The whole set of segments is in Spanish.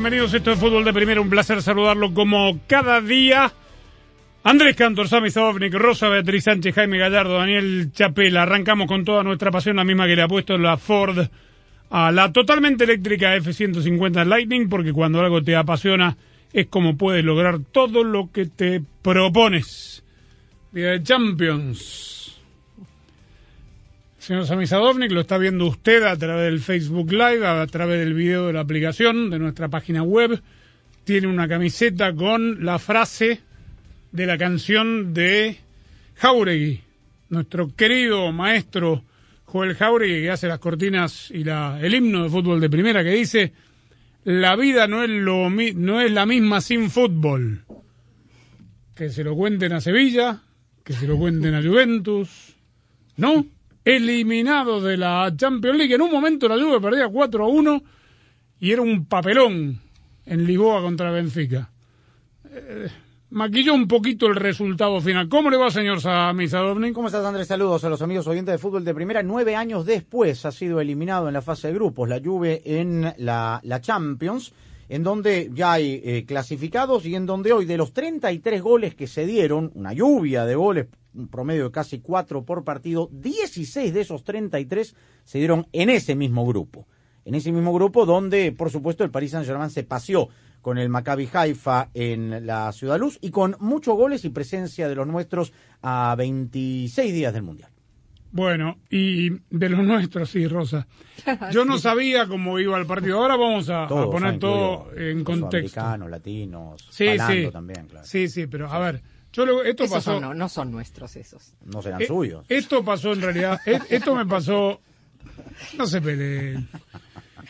Bienvenidos. Esto es Fútbol de Primera. Un placer saludarlo como cada día. Andrés Cantor, Sami Zabovnik, Rosa Beatriz Sánchez, Jaime Gallardo, Daniel Chapela. Arrancamos con toda nuestra pasión, la misma que le ha puesto la Ford a la totalmente eléctrica F-150 Lightning, porque cuando algo te apasiona es como puedes lograr todo lo que te propones. Día de Champions. Señor Sami Sadovnik, lo está viendo usted a través del Facebook Live, a través del video de la aplicación de nuestra página web. Tiene una camiseta con la frase de la canción de Jauregui, nuestro querido maestro Joel Jauregui, que hace las cortinas y la, el himno de fútbol de primera, que dice: La vida no es, lo, no es la misma sin fútbol. Que se lo cuenten a Sevilla, que se lo cuenten a Juventus. ¿no? Eliminado de la Champions League. En un momento la Juve perdía 4 a 1 y era un papelón en Lisboa contra Benfica. Eh, maquilló un poquito el resultado final. ¿Cómo le va, señor Sami Sadovnik? ¿Cómo estás, Andrés? Saludos a los amigos oyentes de fútbol de primera. Nueve años después ha sido eliminado en la fase de grupos la Juve en la, la Champions, en donde ya hay eh, clasificados y en donde hoy de los 33 goles que se dieron, una lluvia de goles, un promedio de casi cuatro por partido, 16 de esos 33 se dieron en ese mismo grupo. En ese mismo grupo donde, por supuesto, el Paris Saint-Germain se paseó con el Maccabi Haifa en la Ciudad Luz y con muchos goles y presencia de los nuestros a 26 días del Mundial. Bueno, y de los nuestros, sí, Rosa. Yo no sabía cómo iba el partido. Ahora vamos a, poner ¿no? todo en los contexto. Sudamericanos, latinos, Sí, sí. también, claro. Sí, sí, pero a ver, yo lo- esto Esos pasó. son- no, no son nuestros esos. No serán Eh, suyos. Esto pasó en realidad. e- Esto me pasó. No se peleen.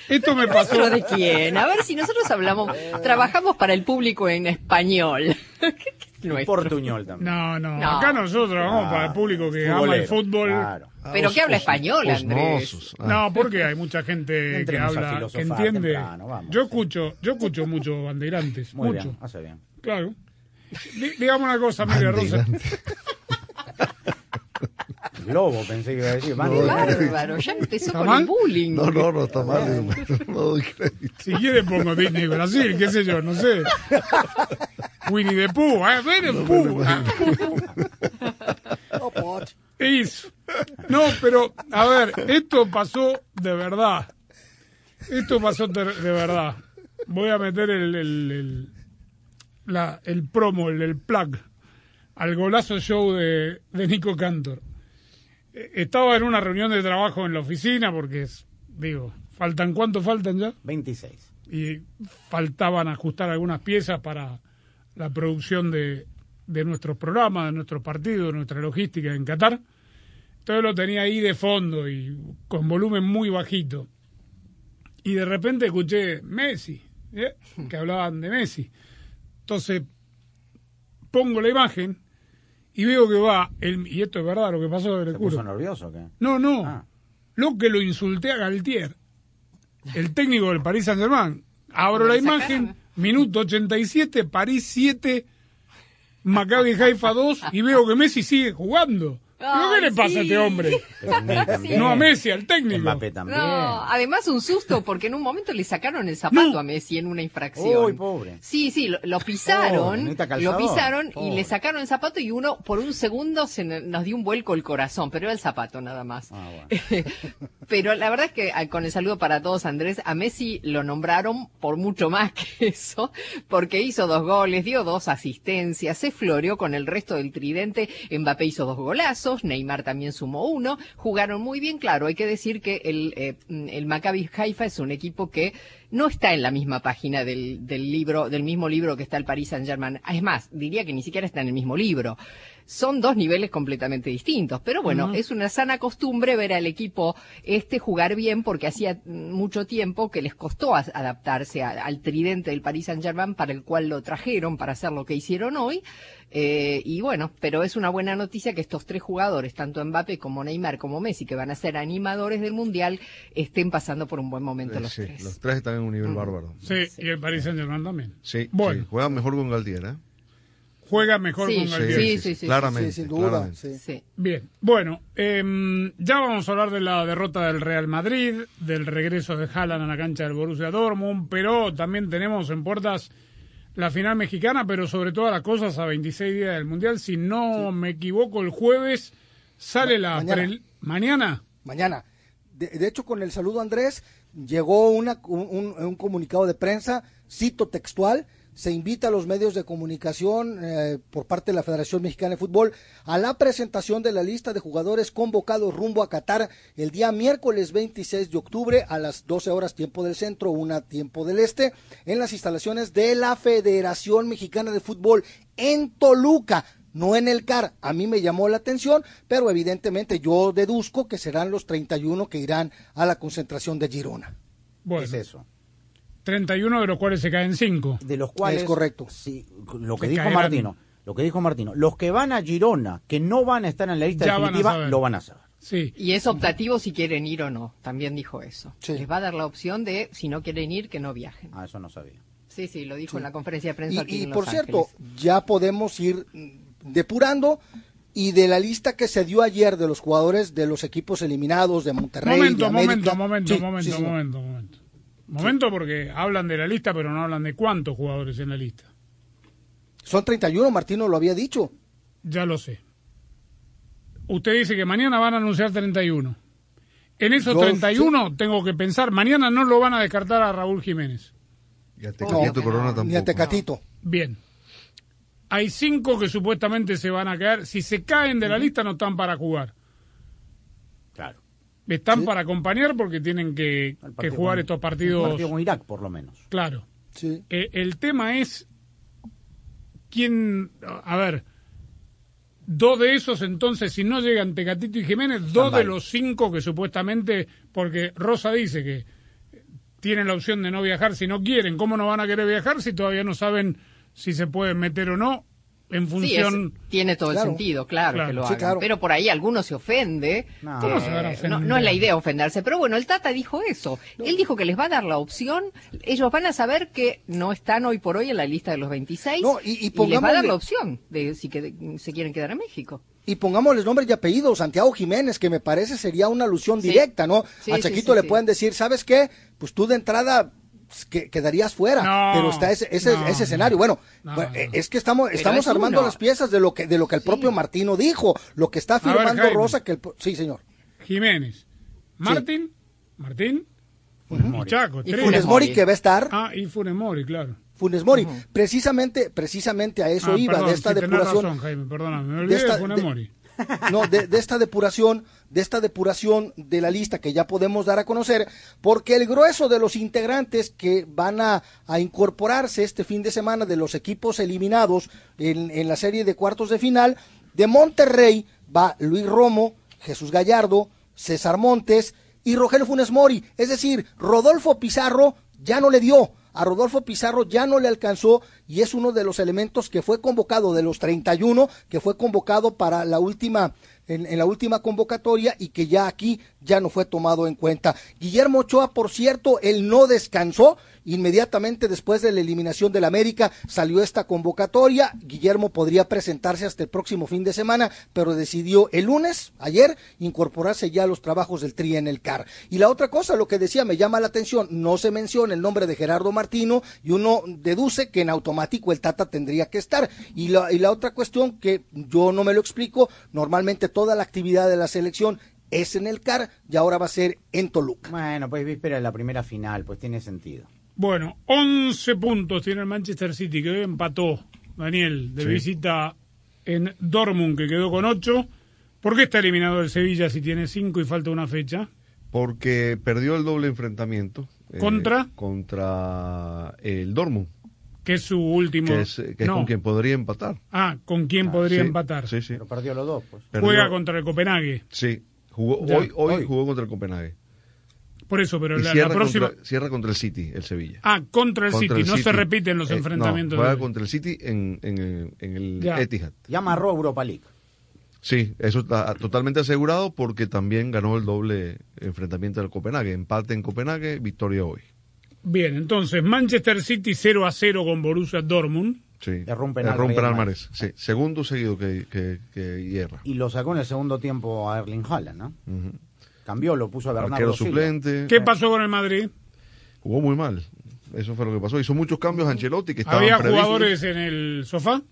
Esto me pasó. ¿Pero de quién? A ver si nosotros hablamos, trabajamos para el público en español. ¿Qué es nuestro? Portuñol también. No, no, No. acá nosotros Ah, para el público que ama el fútbol. claro. Pero que habla español, Andrés. Osmosos. No, porque hay mucha gente que habla, que entiende. temprano, vamos, yo sí. escucho, yo escucho mucho bandeirantes, Muy mucho. bien, hace bien. Claro. Digamos una cosa, María Rosa. Globo, pensé que iba a decir. Mande- bárbaro, ya empezó ¿Está con mal? el bullying. No, no, no está mal. No doy crédito. Si quiere pongo Disney Brasil, qué sé yo, no sé. Winnie the Pooh, ¿eh? Winnie the Pooh. Ah. Eso. No, pero, a ver, esto pasó de verdad. Esto pasó de, de verdad. Voy a meter el, el, el, la- el promo, el, el plug, al golazo show de, de Nico Cantor. Eh, Estaba en una reunión de trabajo en la oficina porque, es- digo, ¿faltan cuánto faltan ya? 26. y faltaban ajustar algunas piezas para la producción de, de nuestros programas, de nuestros partidos, de nuestra logística en Qatar. Entonces lo tenía ahí de fondo y con volumen muy bajito. Y de repente escuché Messi, ¿eh? que hablaban de Messi. Entonces pongo la imagen y veo que va, el, y esto es verdad lo que pasó, le ¿Se juro. puso nervioso o qué? No, no. Ah. Lo que lo insulté a Galtier, el técnico del Paris Saint-Germain. Abro la imagen, sacaron. minuto 87, París 7, Maccabi Haifa 2, y veo que Messi sigue jugando. ¿Pero ¿Qué le pasa a este hombre? También. No a Messi, al técnico. Mbappé también. No, además un susto porque en un momento le sacaron el zapato a Messi en una infracción. Uy, pobre. Sí, sí, lo, pisaron, necesita lo pisaron y le sacaron el zapato y uno por un segundo se nos dio un vuelco el corazón, pero era el zapato nada más. Ah, bueno. pero la verdad es que ah, con el saludo para todos, Andrés, a Messi lo nombraron por mucho más que eso, porque hizo dos goles, dio dos asistencias, se floreó con el resto del tridente, Mbappé hizo dos golazos, Neymar también sumó uno, jugaron muy bien, claro, hay que decir que el, eh, el Maccabi Haifa es un equipo que no está en la misma página del, del libro, del mismo libro que está el Paris Saint Germain. Es más, diría que ni siquiera está en el mismo libro. Son dos niveles completamente distintos, pero bueno, es una sana costumbre ver al equipo este jugar bien porque hacía mucho tiempo que les costó adaptarse a- al tridente del Paris Saint Germain para el cual lo trajeron para hacer lo que hicieron hoy. Eh, y bueno, pero es una buena noticia que estos tres jugadores, tanto Mbappé como Neymar como Messi, que van a ser animadores del Mundial, estén pasando por un buen momento los Sí, tres. los tres están en un nivel bárbaro. Sí, y el Paris Saint Germain también. Sí, Bueno, sí, juega mejor con Galtier, ¿eh? Juega mejor Sí, con sí, Galtieri. sí, sí, claramente. Sí, sin duda. claramente. sí. Sí. Bien, bueno, em, ya vamos a hablar de la derrota del Real Madrid, del regreso de Haaland a la cancha del Borussia Dortmund, pero también tenemos en puertas la final mexicana, pero sobre todas las cosas a 26 días del Mundial. Si no me equivoco, el jueves sale la... mañana. pre- ¿Mañana? mañana. De, de hecho, con el saludo Andrés, llegó una, un, un- un comunicado de prensa, cito textual, se invita a los medios de comunicación eh, por parte de la Federación Mexicana de Fútbol a la presentación de la lista de jugadores convocados rumbo a Qatar el día miércoles 26 de octubre a las 12 horas tiempo del centro, una tiempo del este, en las instalaciones de la Federación Mexicana de Fútbol en Toluca no en el CAR. A mí me llamó la atención, pero evidentemente yo deduzco que serán los 31 que irán a la concentración de Girona. Bueno, Es eso. 31 de los cuales se caen 5. De los cuales. Es correcto. Sí, lo que dijo caerán. Martino. Lo que dijo Martino. Los que van a Girona, que no van a estar en la lista Ya definitiva, lo van a saber. Sí. Y es optativo si quieren ir o no. También dijo eso. Sí. Les va a dar la opción de, si no quieren ir, que no viajen. Ah, eso no sabía. Sí, sí, lo dijo en la conferencia de prensa aquí Y, por cierto, Ángeles. ya podemos ir depurando y de la lista que se dio ayer de los jugadores de los equipos eliminados de Monterrey, Momento, de América. momento, momento, Sí, momento, sí, señor. momento, momento. Porque hablan de la lista, pero no hablan de cuántos jugadores en la lista. Son 31, Martino lo había dicho. Ya lo sé. Usted dice que mañana van a anunciar 31. En esos Yo- 31 tengo que pensar, mañana no lo van a descartar a Raúl Jiménez. Y a Tecatito Corona tampoco. Ni a Tecatito. Bien. Hay cinco que supuestamente se van a caer. Si se caen de la lista no están para jugar. Están para acompañar porque tienen que, El jugar con- estos partidos. partido con Irak, por lo menos. Claro. Sí. Eh, el tema es quién, a ver, dos de esos entonces, si no llegan Tecatito y Jiménez, dos de los cinco que supuestamente, porque Rosa dice que tienen la opción de no viajar si no quieren, ¿cómo no van a querer viajar si todavía no saben si se pueden meter o no en Sí, función... es- tiene todo Claro. el sentido, claro, Claro. que lo Sí, hagan. claro. Pero por ahí alguno se ofende. No. ¿Cómo Eh, se van a ofender? no, no es la idea ofenderse, pero bueno, el Tata dijo eso. Él dijo que les va a dar la opción. Ellos van a saber que no están hoy por hoy en la lista de los 26 No, y- y les va a dar la opción de si que, se quieren quedar en México. Y pongámosles nombres y apellidos, Santiago Jiménez, que me parece sería una alusión Sí. directa, ¿no? Sí, a sí, Chaquito sí, le sí. pueden decir, ¿sabes qué? Pues tú de entrada que, quedarías fuera, No, pero está ese, ese, no, ese escenario. Bueno, no, bueno, no. eh, es que estamos, estamos es armando uno. las piezas de lo que, de lo que el propio Martino dijo, lo que está ver, afirmando. Rosa, que el, sí, señor. Jiménez, Martín, Martín Chaco. Y tres. Funes Mori. Mori que va a estar, Ah, y Funes Mori, claro. Funes Mori, precisamente, precisamente a eso Ah, iba, perdón, de esta sí, tenés depuración. razón, Jaime, perdóname, me de olvidé esta- de Funes de- Mori. No, de, esta depuración, de esta depuración de la lista que ya podemos dar a conocer, porque el grueso de los integrantes que van a, a incorporarse este fin de semana de los equipos eliminados en, en la serie de cuartos de final, de Monterrey va Luis Romo, Jesús Gallardo, César Montes y Rogelio Funes Mori. Es decir, Rodolfo Pizarro ya no le dio. A Rodolfo Pizarro ya no le alcanzó y es uno de los elementos que fue convocado de los 31, que fue convocado para la última en, la última convocatoria y que ya aquí ya no fue tomado en cuenta. Guillermo Ochoa, por cierto, él no descansó. Inmediatamente después de la eliminación del América salió esta convocatoria. Guillermo podría presentarse hasta el próximo fin de semana, pero decidió el lunes, ayer, incorporarse ya a los trabajos del TRI en el CAR. Y la otra cosa, lo que decía, me llama la atención, no se menciona el nombre de Gerardo Martino y uno deduce que en automático el Tata tendría que estar. Y la, y la otra cuestión que yo no me lo explico, normalmente toda la actividad de la selección es en el CAR y ahora va a ser en Toluca. Bueno, pues víspera de la primera final, pues tiene sentido. Bueno, 11 puntos tiene el Manchester City, que hoy empató, Daniel, de Sí. visita en Dortmund, que quedó con 8. ¿Por qué está eliminado el Sevilla si tiene 5 y falta una fecha? Porque perdió el doble enfrentamiento. eh, ¿Contra? Contra el Dortmund, Que es su último. que es, que es No. con quien podría empatar. Ah, ¿con quién podría Sí, empatar? Sí, sí. Pero perdió los dos, pues. Perdió- Juega contra el Copenhague. Sí, jugó, hoy, hoy, hoy. jugó contra el Copenhague. Por eso, pero Y la, la cierra, próxima. contra, cierra contra el City, el Sevilla. Ah, contra el Contra City. el no se repiten los Eh, enfrentamientos. No, juega de- contra el City en, en, el- en el Ya. Etihad. Ya amarró Europa League. Sí, eso está totalmente asegurado porque también ganó el doble enfrentamiento del Copenhague. Empate en Copenhague, victoria hoy. Bien, entonces Manchester City 0 a 0 con Borussia Dortmund. Sí. Mahrez. Mahrez, Sí, segundo seguido que, que, que hierra. Y lo sacó en el segundo tiempo a Erling Haaland, ¿no? Cambió, lo puso a Bernardo Arquero Silva. suplente. ¿Qué pasó con el Madrid? Jugó muy mal. Eso fue lo que pasó. Hizo muchos cambios Ancelotti que estaban ¿Había previstos. jugadores en el sofá?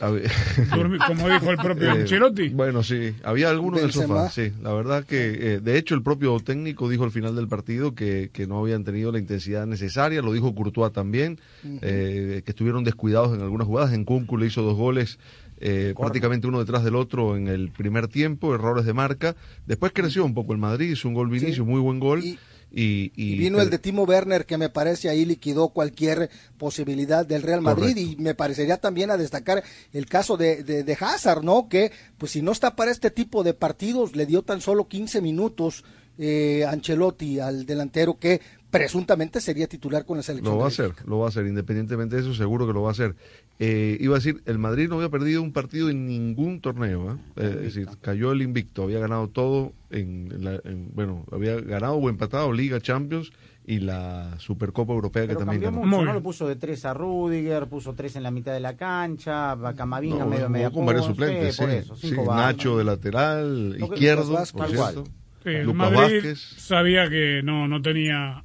Como dijo el propio Eh, Ancelotti. Bueno, sí, había algunos en el Benzema. sofá, sí. La verdad que, eh, de hecho, el propio técnico dijo al final del partido que, que no habían tenido la intensidad necesaria, lo dijo Courtois también, eh, que estuvieron descuidados en algunas jugadas. En Kunku le hizo dos goles, eh, prácticamente uno detrás del otro en el primer tiempo, errores de marca. Después creció un poco el Madrid, hizo un gol Vinicius, muy buen gol. Y- Y, y- Y vino el de Timo Werner que me parece ahí liquidó cualquier posibilidad del Real Madrid Correcto. y me parecería también a destacar el caso de, de, de Hazard, ¿no? Que pues si no está para este tipo de partidos le dio tan solo 15 minutos eh, Ancelotti al delantero que presuntamente sería titular con la selección. Lo va a hacer, lo va a hacer, independientemente de eso, seguro que lo va a hacer. Eh, iba a decir, el Madrid no había perdido un partido en ningún torneo, ¿eh? Eh, es decir, cayó el invicto, había ganado todo, en, la- en- bueno, había ganado o empatado Liga, Champions y la Supercopa Europea que Pero también cambió ganó. mucho, ¿no? Lo puso de tres a Rudiger, puso tres en la mitad de la cancha, Camavinga No, medio media con varios suplentes, sí, por eso, Sí, bajas. Nacho de lateral, que- izquierdo, Lucas por cierto. Sí, el Lucas Madrid Vázquez. sabía que no, no tenía,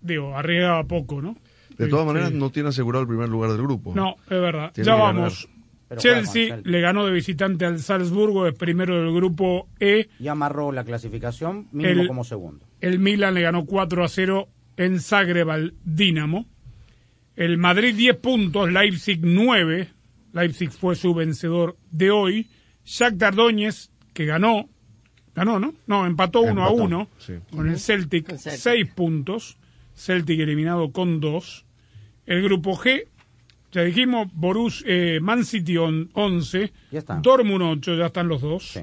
digo, arriesgaba poco, ¿no? De todas Este, maneras, no tiene asegurado el primer lugar del grupo. No, es verdad. Tiene ya vamos. Juega Chelsea le ganó de visitante al Salzburgo, es primero del grupo E. Y amarró la clasificación mínimo El- como segundo. El Milan le ganó 4 a 0 en Zagreb al Dinamo. El Madrid 10 puntos, Leipzig 9. Leipzig fue su vencedor de hoy. Shakhtar Donetsk, que ganó, ganó, ¿no? No, empató 1 a Empató, 1 sí. con el Celtic. 6 puntos. Celtic eliminado con 2. El grupo G, ya dijimos, Borus, eh, Man City on- 11, Ya está. Dortmund 8, ya están los dos. Sí.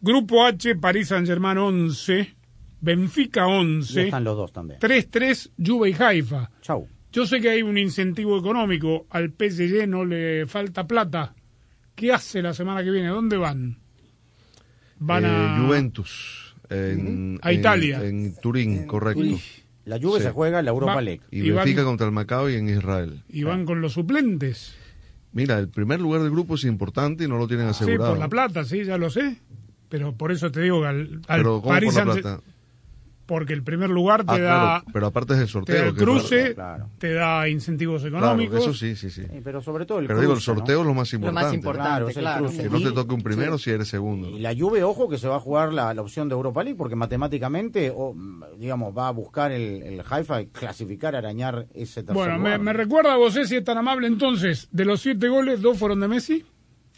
Grupo H, París Saint-Germain 11, Benfica Ya 11, están los dos también. 3-3, Juve y Haifa. Chau. Yo sé que hay un incentivo económico, al PSG no le falta plata. ¿Qué hace la semana que viene? ¿Dónde van? Van Eh, a Juventus. En, A en- Italia. En Turín, correcto. Turín. La Juve Sí. se juega en la Europa Va- League. Y, Y van- Benfica contra el Maccabi en Israel. y van con los suplentes. Mira, el primer lugar del grupo es importante y no lo tienen Sí, asegurado. por la plata, sí, ya lo sé. Pero por eso te digo que al, al Pero ¿cómo París por la Saint- plata? Porque el primer lugar te Ah, da claro, pero aparte es el te sorteo. da el cruce. Claro. te da incentivos Claro, económicos. eso sí, sí, sí. Sí, pero sobre todo el Pero digo, el cruce, ¿no? sorteo es lo más Lo importante. más importante, Claro, es el claro. cruce. Que no te toque un primero si eres segundo. Y la Juve, ojo, que se va a jugar la, la opción de Europa League porque matemáticamente, o, digamos, va a buscar el, el Haifa y clasificar, arañar ese tercer Bueno, me, lugar. me recuerda a vos, si es tan amable, entonces, de los siete goles, dos fueron de Messi.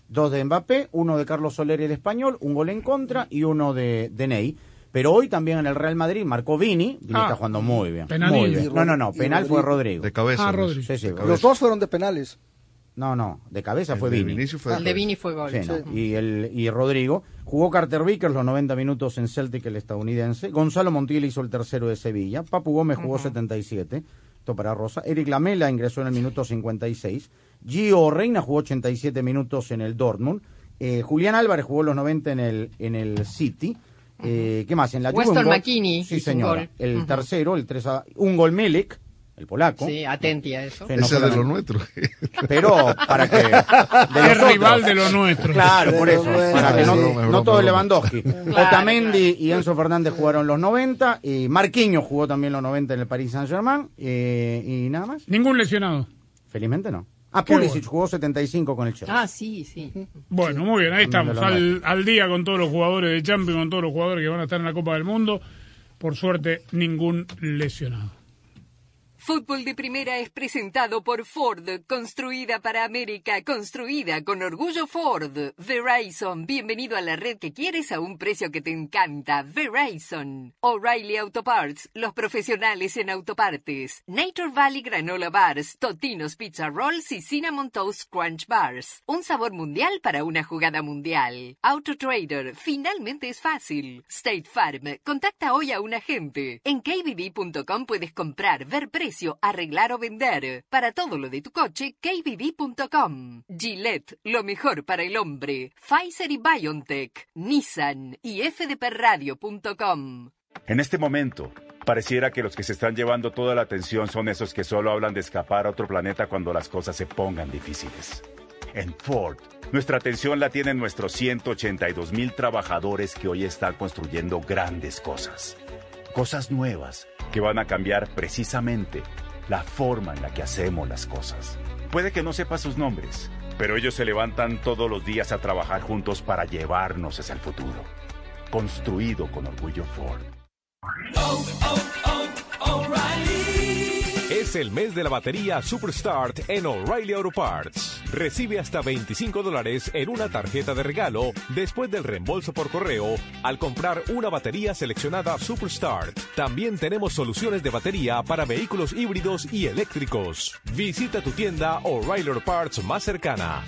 Dos de Mbappé, uno de Carlos Soler el español, un gol en contra y uno de, de Ney. Pero hoy también en el Real Madrid marcó Vini, Vini Ah, está jugando muy bien. penalín. Muy bien. Y No, no, no, penal fue Rodrigo. Rodrigo. De cabeza. Ah, ¿no? Rodri. Sí, sí, De Los dos fueron de penales. No, no, de cabeza El fue de Vini. Fue de El de. Vini fue gol. Sí, no. Y, el, y Rodrigo. Jugó Carter Vickers los 90 minutos en Celtic, el estadounidense. Gonzalo Montiel hizo el tercero de Sevilla. Papu Gómez jugó 77. Esto para Rosa. Eric Lamela ingresó en el minuto 56. Gio Reina jugó 87 minutos en el Dortmund. Eh, Julián Álvarez jugó los 90 en el, en el City. Eh, ¿Qué más? En la Weston McKinney Sí, gol. El Ujú. tercero, el 3 a, un gol Melec, el polaco. Sí, atenti a eso. Ese es de lo nuestro. Pero para que. de Es los rival de lo nuestro. Claro, De por los eso. nuestros, Para que no, broma, no broma, todo es es Lewandowski. Claro, Otamendi claro. y Enzo Fernández jugaron los 90. Y Marquinhos jugó también los 90 en el Paris Saint-Germain. eh, y nada más. Ningún lesionado. Felizmente no. Ah, Pulisic bueno. jugó 75 con el Chelsea. Ah, sí, sí. Bueno, muy bien, ahí estamos. Al, al día con todos los jugadores de Champions, con todos los jugadores que van a estar en la Copa del Mundo. Por suerte, ningún lesionado. Fútbol de Primera es presentado por Ford, construida para América, construida con orgullo Ford. Verizon, bienvenido a la red que quieres a un precio que te encanta. Verizon. O'Reilly Auto Parts, los profesionales en autopartes. Nature Valley Granola Bars, Totinos Pizza Rolls y Cinnamon Toast Crunch Bars. Un sabor mundial para una jugada mundial. Auto Trader, finalmente es fácil. State Farm, contacta hoy a un agente. En kbb.com puedes comprar, ver arreglar o vender. Para todo lo de tu coche, kbb.com. Gillette, lo mejor para el hombre. Pfizer y BioNTech. Nissan y fdpradio.com. En este momento, pareciera que los que se están llevando toda la atención son esos que solo hablan de escapar a otro planeta cuando las cosas se pongan difíciles. En Ford, nuestra atención la tienen nuestros 182 mil trabajadores que hoy están construyendo grandes cosas. Cosas nuevas que van a cambiar precisamente la forma en la que hacemos las cosas. Puede que no sepa sus nombres, pero ellos se levantan todos los días a trabajar juntos para llevarnos hacia el futuro. Construido con orgullo Ford. El mes de la batería Superstart en O'Reilly Auto Parts. Recibe hasta 25 dólares en una tarjeta de regalo después del reembolso por correo al comprar una batería seleccionada Superstart. También tenemos soluciones de batería para vehículos híbridos y eléctricos. Visita tu tienda O'Reilly Auto Parts más cercana.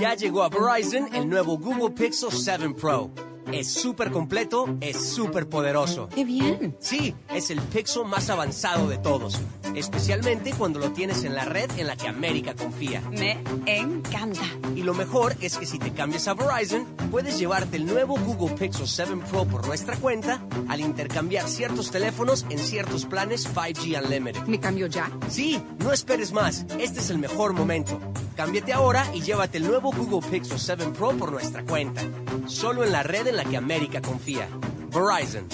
Ya llegó a Verizon el nuevo Google Pixel 7 Pro. Es súper completo, es súper poderoso. ¡Qué bien! Sí, es el Pixel más avanzado de todos, especialmente cuando lo tienes en la red en la que América confía. Me encanta. Y lo mejor es que si te cambias a Verizon, puedes llevarte el nuevo Google Pixel 7 Pro por nuestra cuenta al intercambiar ciertos teléfonos en ciertos planes 5G Unlimited. ¿Me cambio ya? Sí, no esperes más. Este es el mejor momento. Cámbiate ahora y llévate el nuevo Google Pixel 7 Pro por nuestra cuenta. Solo en la red en la que América confía. Verizon.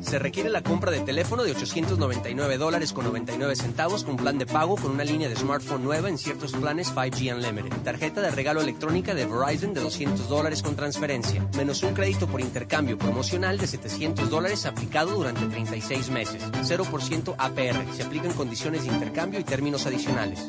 Se requiere la compra de teléfono de 899 dólares con 99 centavos con plan de pago con una línea de smartphone nueva en ciertos planes 5G Unlimited. Tarjeta de regalo electrónica de Verizon de 200 dólares con transferencia. Menos un crédito por intercambio promocional de 700 dólares aplicado durante 36 meses. 0% APR. Se aplican condiciones de intercambio y términos adicionales.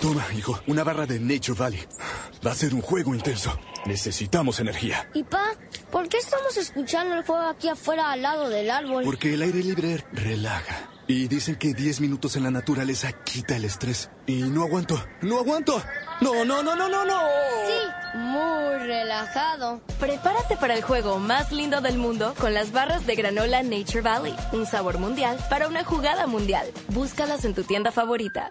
Toma, hijo, una barra de Nature Valley. Va a ser un juego intenso. Necesitamos energía. Y pa, ¿por qué estamos escuchando el juego aquí afuera al lado del árbol? Porque el aire libre relaja. Y dicen que 10 minutos en la naturaleza quita el estrés. Y no aguanto, no aguanto. No, no, no, no, no, no. Sí, muy relajado. Prepárate para el juego más lindo del mundo con las barras de granola Nature Valley. Un sabor mundial para una jugada mundial. Búscalas en tu tienda favorita.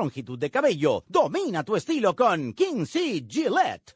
longitud de cabello. Domina tu estilo con King C. Gillette.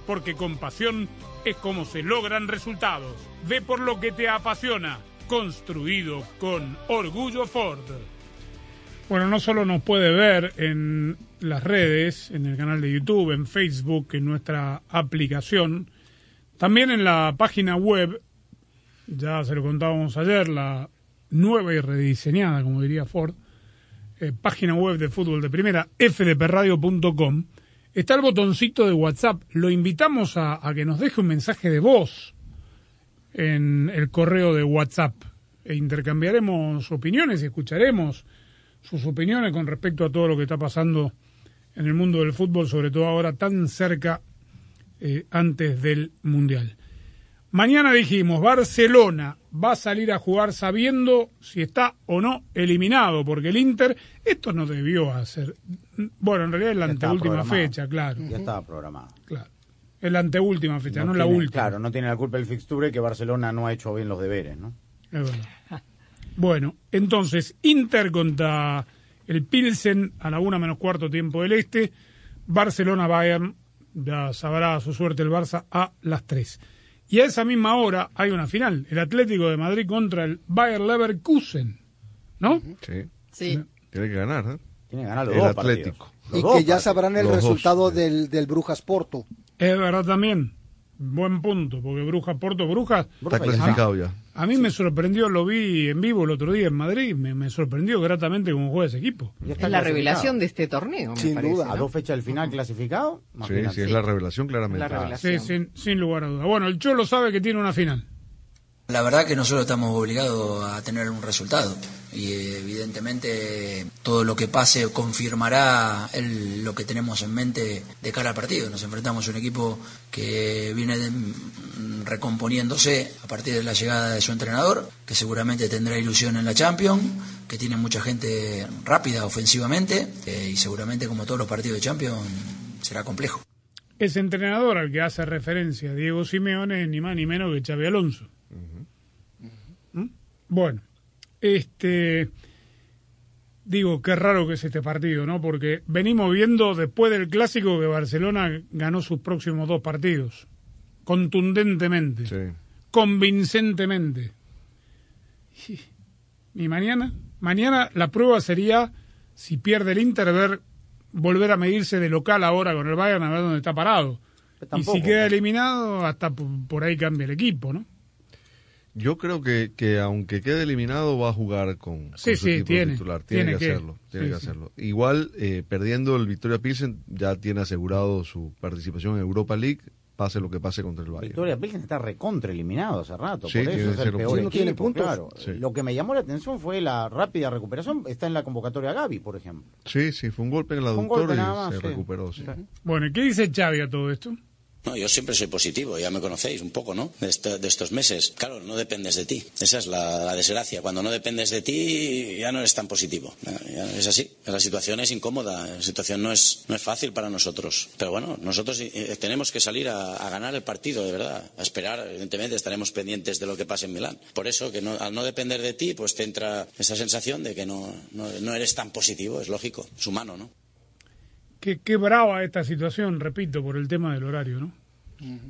porque con pasión es como se logran resultados. Ve por lo que te apasiona, construido con orgullo Ford. Bueno, no solo nos puede ver en las redes, en el canal de YouTube, en Facebook, en nuestra aplicación, también en la página web, ya se lo contábamos ayer, la nueva y rediseñada, como diría Ford, eh, página web de fútbol de primera, fdpradio.com, está el botoncito de WhatsApp. Lo invitamos a, que nos deje un mensaje de voz en el correo de WhatsApp e intercambiaremos opiniones y escucharemos sus opiniones con respecto a todo lo que está pasando en el mundo del fútbol, sobre todo ahora tan cerca eh, antes del Mundial. Mañana dijimos, Barcelona va a salir a jugar sabiendo si está o no eliminado, porque el Inter, esto no debió hacer. Bueno, en realidad es la Ya anteúltima fecha, claro. Ya estaba programado. Claro. Es la anteúltima fecha, no, la tiene- última. Claro, no tiene la culpa el fixture que Barcelona no ha hecho bien los deberes, ¿no? Es verdad. Bueno, entonces, Inter contra el Pilsen a la una menos cuarto tiempo del este, Barcelona-Bayern, ya sabrá su suerte el Barça a las 3. Y a esa misma hora hay una final, el Atlético de Madrid contra el Bayer Leverkusen, ¿no? Sí. Sí. Tiene que ganar, ¿eh? Tiene que ganar los el dos Atlético. Y que ya sabrán el resultado del, del Brujas Porto. Es verdad también. Buen punto, porque Brujas, Porto, Brujas. Está clasificado ya. A mí me sorprendió, lo vi en vivo el otro día en Madrid, me, me sorprendió gratamente cómo juega ese equipo. Está Es la revelación de este torneo, me Sin parece. duda. ¿no? A dos fechas del final clasificado. Sí, es la revelación claramente. La revelación. Sí, sin, sin lugar a duda. Bueno, el Cholo sabe que tiene una final. La verdad que nosotros estamos obligados a tener un resultado y evidentemente todo lo que pase confirmará el- lo que tenemos en mente de cara al partido. Nos enfrentamos a un equipo que viene mm, recomponiéndose a partir de la llegada de su entrenador, que seguramente tendrá ilusión en la Champions, que tiene mucha gente rápida ofensivamente eh, y seguramente como todos los partidos de Champions será complejo. Ese entrenador al que hace referencia Diego Simeone es ni más ni menos que Xavi Alonso. ¿Mm? Bueno, este digo, qué raro que es este partido, ¿no? Porque venimos viendo después del clásico que Barcelona ganó sus próximos dos partidos contundentemente, Sí. convincentemente. Y mañana, mañana la prueba sería si pierde el Inter ver volver a medirse de local ahora con el Bayern a ver dónde está parado. Tampoco, y si queda eliminado, hasta por ahí cambia el equipo, ¿no? Yo creo que, que aunque quede eliminado va a jugar con, con Sí, su sí, equipo tiene. titular. Tiene, Tiene que, que. hacerlo. Tiene Sí, que sí. hacerlo. Igual, eh, perdiendo el Victoria Pilsen, ya tiene asegurado su participación en Europa League, pase lo que pase contra el Bayern. Victoria Pilsen está recontra eliminado hace rato, Sí, por tiene eso es el cero peor puntos. Sí, no tiene puntos. claro. Sí. Lo que me llamó la atención fue la rápida recuperación, está en la convocatoria Gaby, por ejemplo. Sí, sí, fue un golpe en un aductor y se sí. recuperó. sí. Bueno, ¿y qué dice Xavi a todo esto? No, yo siempre soy positivo, ya me conocéis un poco, ¿no? De, de estos meses. Claro, no dependes de ti. Esa es la, desgracia. Cuando no dependes de ti, ya no eres tan positivo. Es así. La situación es incómoda. La situación no es, no es fácil para nosotros. Pero bueno, nosotros eh, tenemos que salir a, a ganar el partido, de verdad. A esperar. Evidentemente estaremos pendientes de lo que pase en Milán. Por eso, que no- al no depender de ti, pues te entra esa sensación de que no, no, no eres tan positivo. Es lógico. Es humano, ¿no? Qué, qué brava esta situación, repito, por el tema del horario, ¿no?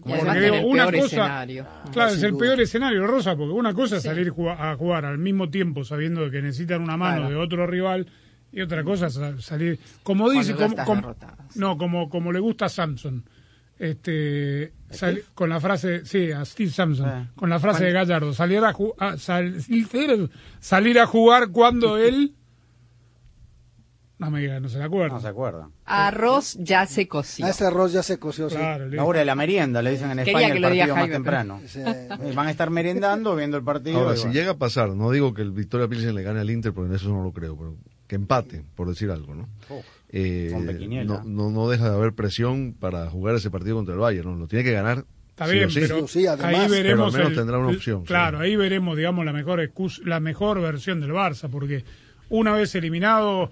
Como porque digo, el una peor cosa, escenario. claro, sin es el duda. peor escenario, Rosa, porque una cosa es salir a jugar al mismo tiempo sabiendo que necesitan una mano Claro. de otro rival y otra cosa es sa- salir, como dice, como, no, como, como le gusta a Samson, este, sal- con la frase, sí, a Steve Samson, Ah. con la frase de Gallardo, salir a, ju- a- sal- salir a jugar cuando él, no me diga, no se acuerda. No se acuerda. Arroz ya se coció. A ese arroz ya se coció, sí. Claro, La hora de la merienda, le dicen en Quería España que el lo diga partido más Jaime, temprano. Sí. Van a estar merendando, viendo el partido. Ahora, y si bueno. llega a pasar, no digo que el Victoria Pilsen le gane al Inter, porque en eso no lo creo, pero que empate, por decir algo, ¿no? Oh, Eh, no, no, no deja de haber presión para jugar ese partido contra el Bayern, ¿no? Lo tiene que ganar. Está sí bien, sí. pero Sí, además. ahí Pero veremos. al menos el- tendrá una opción, sí. Claro, ahí veremos, digamos, la mejor excus- la mejor versión del Barça, porque una vez eliminado,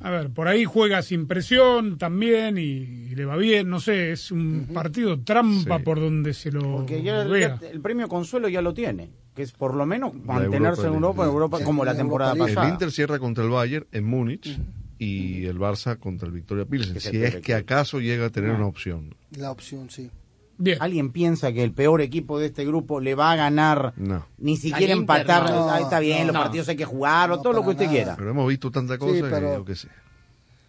a ver, por ahí juega sin presión también y, y le va bien, no sé, es un partido trampa Sí. por donde se lo Porque ya, vea. ya el premio consuelo ya lo tiene, que es por lo menos mantenerse en Europa Europa, League. Europa Sí, como la temporada Europa pasada. El Inter cierra contra el Bayern en Múnich y el Barça contra el Victoria Pilsen, si es que acaso llega a tener No. una opción. La opción, sí. Bien, ¿Alguien piensa que el peor equipo de este grupo le va a ganar? No. Ni siquiera Al Inter, empatar. no. Ah, está bien, No, los no. partidos hay que jugar, No, todo lo que usted nada. quiera. Pero hemos visto tanta cosa Sí, que pero- yo qué sé.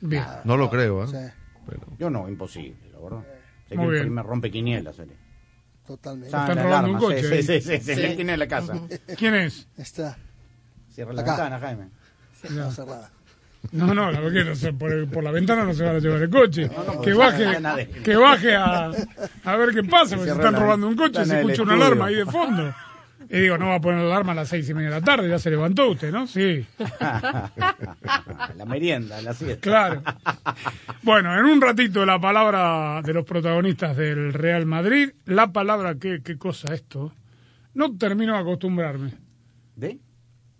bien. No lo creo, ¿eh? Sí, Pero- Yo no, imposible, la verdad. Sé Muy que el bien. primer rompe quiniela, sería. totalmente. Están robando un alarma, coche sí, ahí. sí, sí, sí, Sí. sí, tiene la casa. ¿Quién es? Está Cierra la Acá. ventana, Jaime. está cerrada. No, no, la verdad que no sé, por, por la ventana no se van a llevar el coche. no, que por baje, que baje a, a ver qué pasa, porque se están robando un coche, se escucha una alarma ahí de fondo. Y digo, no va a poner la alarma a las seis y media de la tarde, ya se levantó usted, ¿no? Sí, la merienda, la siesta. claro. Bueno, en un ratito la palabra de los protagonistas del Real Madrid. La palabra, ¿qué, qué cosa esto? No termino de acostumbrarme. ¿De?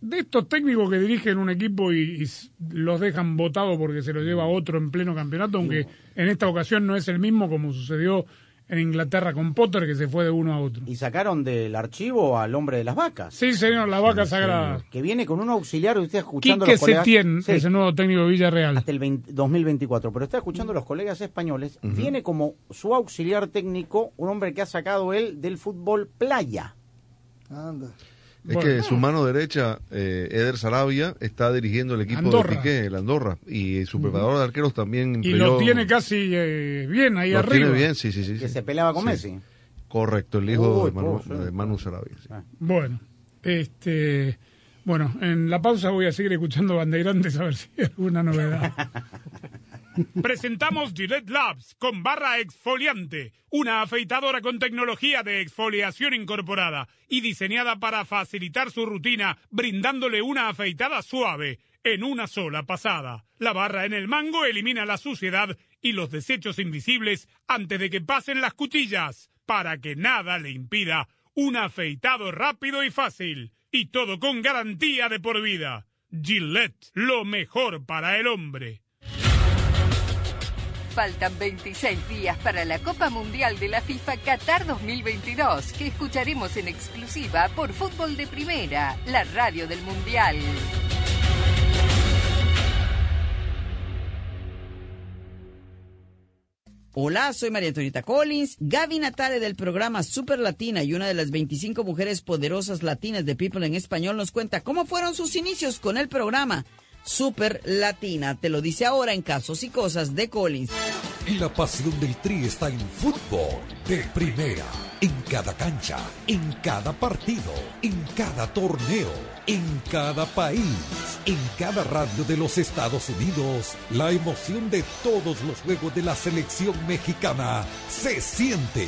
De estos técnicos que dirigen un equipo y, los dejan votados porque se lo lleva otro en pleno campeonato, aunque en esta ocasión no es el mismo como sucedió en Inglaterra con Potter, que se fue de uno a otro. Y sacaron del archivo al hombre de las vacas. Sí, señor, la vaca sagrada. Que viene con un auxiliar, usted escuchando Quique los colegas. Setién Sí, es el nuevo técnico de Villarreal. hasta el 20 2024. Pero está escuchando a los colegas españoles. Viene como su auxiliar técnico, un hombre que ha sacado él del fútbol playa. Anda. Es Bueno. que su mano derecha, eh, Eder Sarabia, está dirigiendo el equipo Andorra. de Piqué, el Andorra. Y su preparador de arqueros también Y lo tiene casi eh, bien ahí lo arriba. tiene bien, sí, sí, sí. Que sí. se peleaba con Sí. Messi. Correcto, el hijo Uy, de Manu, pobre. de Manu Sarabia. sí. Bueno, este, bueno, en la pausa voy a seguir escuchando bandeirantes a ver si hay alguna novedad. Presentamos Gillette Labs con barra exfoliante, una afeitadora con tecnología de exfoliación incorporada y diseñada para facilitar su rutina, brindándole una afeitada suave en una sola pasada. La barra en el mango elimina la suciedad y los desechos invisibles antes de que pasen las cuchillas, para que nada le impida un afeitado rápido y fácil, y todo con garantía de por vida. Gillette, lo mejor para el hombre. Faltan 26 días para la Copa Mundial de la FIFA Qatar 2022, que escucharemos en exclusiva por Fútbol de Primera, la radio del Mundial. Hola, soy María Antonita Collins, Gaby Natale del programa Super Latina y una de las 25 mujeres poderosas latinas de People en Español nos cuenta cómo fueron sus inicios con el programa Super Latina. Te lo dice ahora en Casos y Cosas de Collins. Y la pasión del Tri está en fútbol de primera. En cada cancha, en cada partido, en cada torneo, en cada país, en cada radio de los Estados Unidos. La emoción de todos los juegos de la selección mexicana se siente,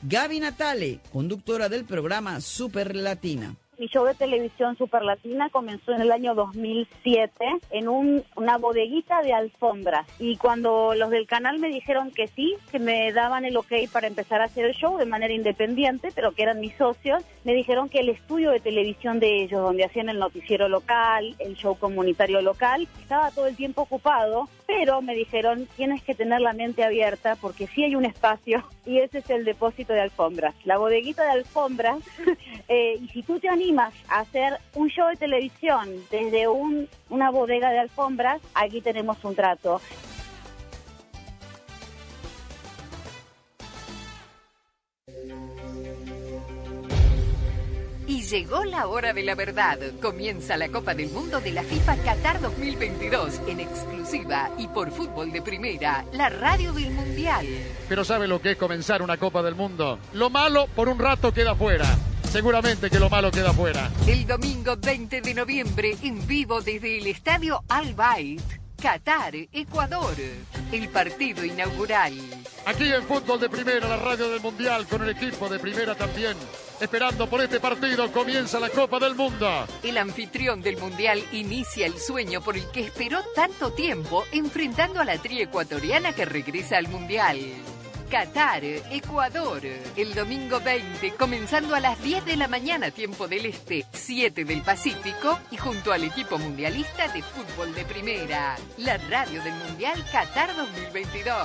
Gaby Natale, conductora del programa Super Latina. Mi show de televisión Super Latina comenzó en el año 2007 en un- una bodeguita de alfombras. Y cuando los del canal me dijeron que sí, que me daban el ok para empezar a hacer el show de manera independiente, pero que eran mis socios, me dijeron que el estudio de televisión de ellos, donde hacían el noticiero local, el show comunitario local, estaba todo el tiempo ocupado, pero me dijeron tienes que tener la mente abierta porque sí hay un espacio y ese es el depósito de alfombras, la bodeguita de alfombras eh, y si tú te animas a hacer un show de televisión desde un, una bodega de alfombras, aquí tenemos un trato. Y llegó la hora de la verdad. Comienza la Copa del Mundo de la FIFA Qatar 2022 en exclusiva y por fútbol de primera, la radio del Mundial. Pero ¿sabe lo que es comenzar una Copa del Mundo? Lo malo por un rato queda fuera. Seguramente que lo malo queda fuera. El domingo 20 de noviembre en vivo desde el estadio Al Bayt, Qatar, Ecuador. El partido inaugural. Aquí en Fútbol de Primera, la radio del Mundial, con el equipo de Primera también. Esperando por este partido, comienza la Copa del Mundo. El anfitrión del Mundial inicia el sueño por el que esperó tanto tiempo enfrentando a la tri ecuatoriana que regresa al Mundial. Qatar, Ecuador, el domingo 20, comenzando a las 10 de la mañana, tiempo del Este, 7 del Pacífico, y junto al equipo mundialista de fútbol de primera, la radio del Mundial Qatar 2022.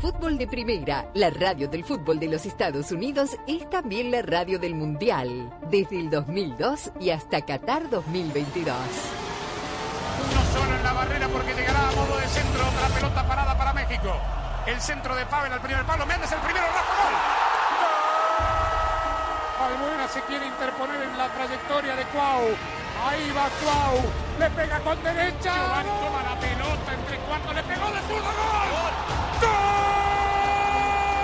Fútbol de Primera, la radio del fútbol de los Estados Unidos, es también la radio del Mundial, desde el 2002 y hasta Qatar 2022. En la barrera porque llegará a modo de centro. Otra pelota parada para México. El centro de Pavel al primer palo. Méndez el primero. Rafa gol. Albuena se quiere interponer en la trayectoria de Cuau. Ahí va Cuau. Le pega con derecha. Giovanni toma la pelota entre cuartos. Le pegó de zurdo. ¡Gol! ¡Gol!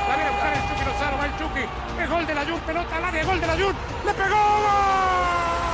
La viene a buscar el Chucky Lozano. Va el Chucky. Es gol de la Jun. Pelota al área. Gol de la Jun. Le pegó. ¡Gol!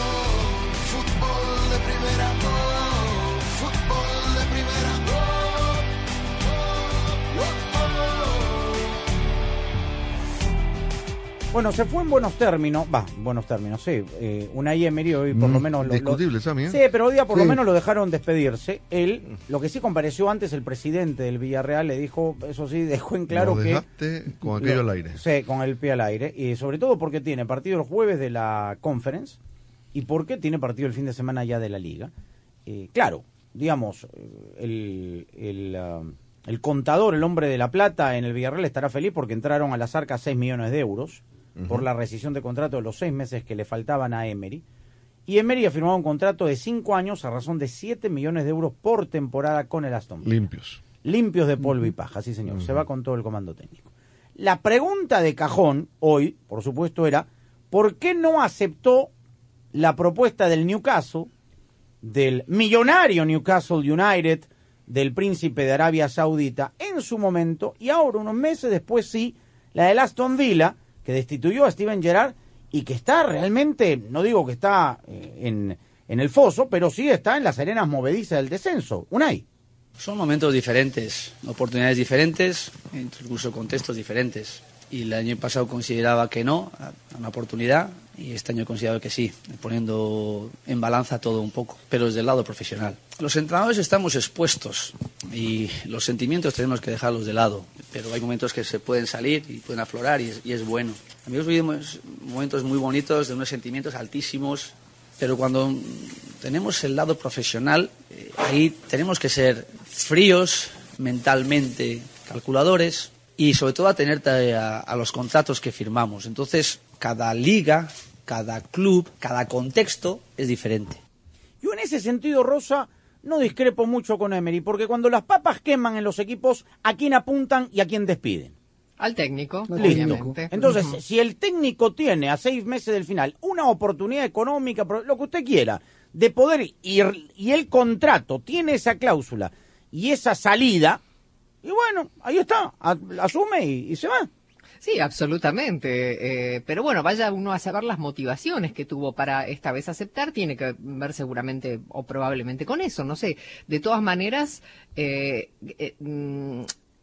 Bueno, se fue en buenos términos, va, buenos términos, sí. Eh, Unai Emery hoy por Mm, lo menos... Lo, discutible, lo- Sammy, ¿eh? Sí, pero hoy día por lo menos lo dejaron despedirse. Él, lo que sí compareció antes, el presidente del Villarreal le dijo, eso sí, dejó en claro Lo que... con aquello Lo- al aire. Sí, con el pie al aire. Y sobre todo porque tiene partido el jueves de la conference y porque tiene partido el fin de semana ya de la liga. Eh, claro, digamos, eh, el, el, ah, el contador, el hombre de la plata en el Villarreal estará feliz porque entraron a las arcas 6 millones de euros por la rescisión de contrato de los seis meses que le faltaban a Emery. Y Emery ha firmado un contrato de 5 años a razón de 7 millones de euros por temporada con el Aston Villa. Limpios. Limpios de polvo y paja, sí señor. Se va con todo el comando técnico. La pregunta de cajón hoy, por supuesto, era ¿por qué no aceptó la propuesta del Newcastle, del millonario Newcastle United, del príncipe de Arabia Saudita en su momento y ahora unos meses después sí, la del Aston Villa, que destituyó a Steven Gerrard y que está realmente, no digo que está eh, en, en el foso, pero sí está en las arenas movedizas del descenso. Unai. Son momentos diferentes, oportunidades diferentes, incluso contextos diferentes. Y el año pasado consideraba que no, una oportunidad, y este año he que sí, poniendo en balanza todo un poco, pero desde el lado profesional. Los entrenadores estamos expuestos y los sentimientos tenemos que dejarlos de lado, pero hay momentos que se pueden salir y pueden aflorar y es, y es bueno. Amigos, vivimos momentos muy bonitos, de unos sentimientos altísimos, pero cuando tenemos el lado profesional, eh, ahí tenemos que ser fríos, mentalmente calculadores y sobre todo atenerte a, a los contratos que firmamos. Entonces, cada liga, cada club, cada contexto es diferente. Yo en ese sentido, Rosa, no discrepo mucho con Emery, porque cuando las papas queman en los equipos, ¿a quién apuntan y a quién despiden? Al técnico, Listo. obviamente. Entonces, si el técnico tiene a seis meses del final una oportunidad económica, lo que usted quiera, de poder ir y el contrato tiene esa cláusula y esa salida, y bueno, ahí está, asume y, y se va. Sí, absolutamente. eh, pero bueno, vaya uno a saber las motivaciones que tuvo para esta vez aceptar. Tiene que ver seguramente o probablemente con eso, no sé. De todas maneras, eh, eh, mm,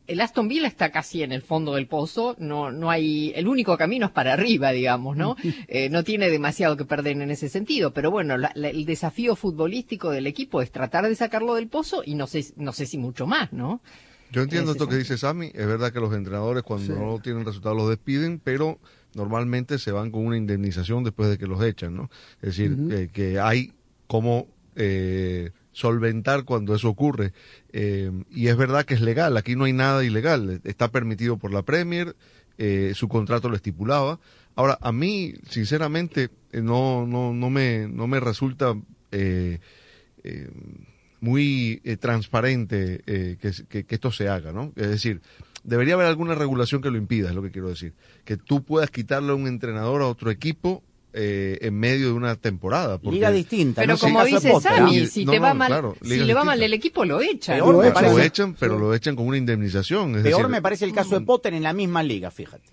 el Aston Villa está casi en el fondo del pozo. No, no hay. El único camino es para arriba, digamos, ¿no? Eh, no tiene demasiado que perder en ese sentido. Pero bueno, la- la- el desafío futbolístico del equipo es tratar de sacarlo del pozo y no sé, no sé si mucho más, ¿no? Yo entiendo esto que dice Sammy, es verdad que los entrenadores cuando Sí. no tienen resultados los despiden, pero normalmente se van con una indemnización después de que los echan, ¿no? Es decir, Ujú. que, que hay como eh, solventar cuando eso ocurre. Eh, y es verdad que es legal, aquí no hay nada ilegal, está permitido por la Premier, eh, su contrato lo estipulaba. Ahora, a mí, sinceramente, eh, no, no, no, me, no me resulta... eh, eh, muy eh, transparente eh, que, que- que esto se haga, ¿no? Es decir, debería haber alguna regulación que lo impida, es lo que quiero decir. Que tú puedas quitarle a un entrenador a otro equipo eh, en medio de una temporada. porque- Liga distinta, Pero ¿no? como Sí, dice ¿no? si No, te va no, mal, claro, si le va mal el equipo lo echan. Peor lo, me parece- echan, pero lo echan con una indemnización. Es Peor decir, me parece el caso de Potter en la misma liga, fíjate.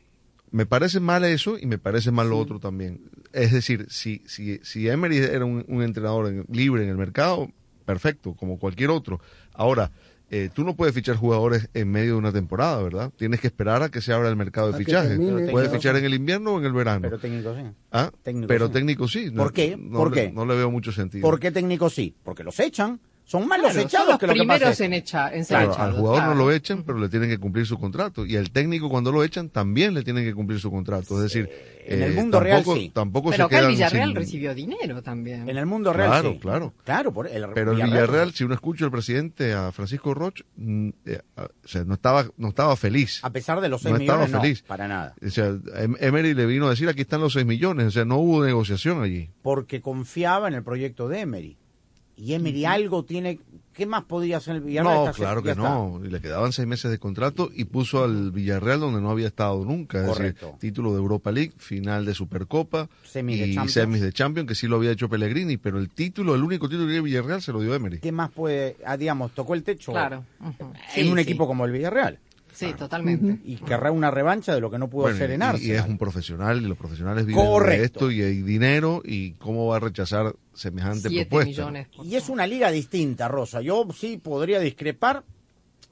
me parece mal eso y me parece mal lo otro también. Es decir, si, si, si Emery era un, un entrenador en- libre en el mercado, perfecto, como cualquier otro. Ahora, eh, tú no puedes fichar jugadores en medio de una temporada, ¿verdad? Tienes que esperar a que se abra el mercado de A que fichaje. termine. Puedes fichar en el invierno o en el verano. Pero técnico sí. ¿Ah? técnico Pero sí. técnico sí. ¿Por qué? No, ¿Por le- qué? No le veo mucho sentido. ¿Por qué técnico sí? Porque los echan. Son más Claro, los son echados los que lo que primeros pasa. en, echa- en ser Claro, al jugador claro. no lo echan, pero le tienen que cumplir su contrato. Y al técnico cuando lo echan también le tienen que cumplir su contrato. Es decir, En el eh, mundo real tampoco- sí. Tampoco Pero se acá el Villarreal sin- recibió dinero también. En el mundo real Claro, sí. claro. Claro, por el Pero el Villarreal, si uno escucha al presidente, a Francisco Roch, mm, eh, o sea, no estaba, no estaba feliz. A pesar de los 6 no millones, estaba no, feliz. para nada. O sea, Em- Emery le vino a decir, aquí están los 6 millones. O sea, no hubo negociación allí. Porque confiaba en el proyecto de Emery. Y Emery algo tiene... ¿Qué más podía hacer el Villarreal? No, Está- claro que está. no. Y le quedaban seis meses de contrato y puso al Villarreal donde no había estado nunca. Es decir, título de Europa League, final de Supercopa Semis de y Champions. semis de Champions, que sí lo había hecho Pellegrini, pero el título, el único título que tiene Villarreal se lo dio Emery. ¿Qué más puede...? Ah, digamos, tocó el techo Claro. ujú. en Sí, un sí. equipo como el Villarreal. Sí, totalmente. Y querrá una revancha de lo que no pudo Bueno, hacer en y- y, Arsenal. es un profesional y los profesionales viven Correcto. de esto y hay dinero y cómo va a rechazar semejante Siete propuesta. millones. Y es una liga distinta, Rosa. Yo sí podría discrepar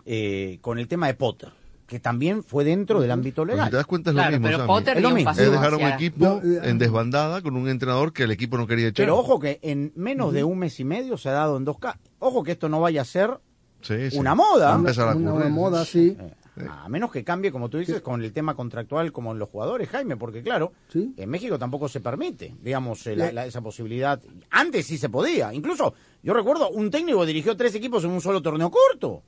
eh, con el tema de Potter, que también fue dentro del ámbito Pero si legal. te das cuenta es Claro, lo mismo, pero. Potter Es lo mismo. Es dejar a un equipo eh, en desbandada con un entrenador que el equipo no quería echar. Pero ojo que en menos de un mes y medio se ha dado en dos casos. Ojo que esto no vaya a ser Sí, sí. una moda. Va a empezar a Una moda, sí. A menos que cambie, como tú dices, con el tema contractual como en los jugadores, Jaime, porque claro, Sí. en México tampoco se permite, digamos, eh, la- la- esa posibilidad. Antes sí se podía. Incluso, yo recuerdo, un técnico dirigió tres equipos en un solo torneo corto.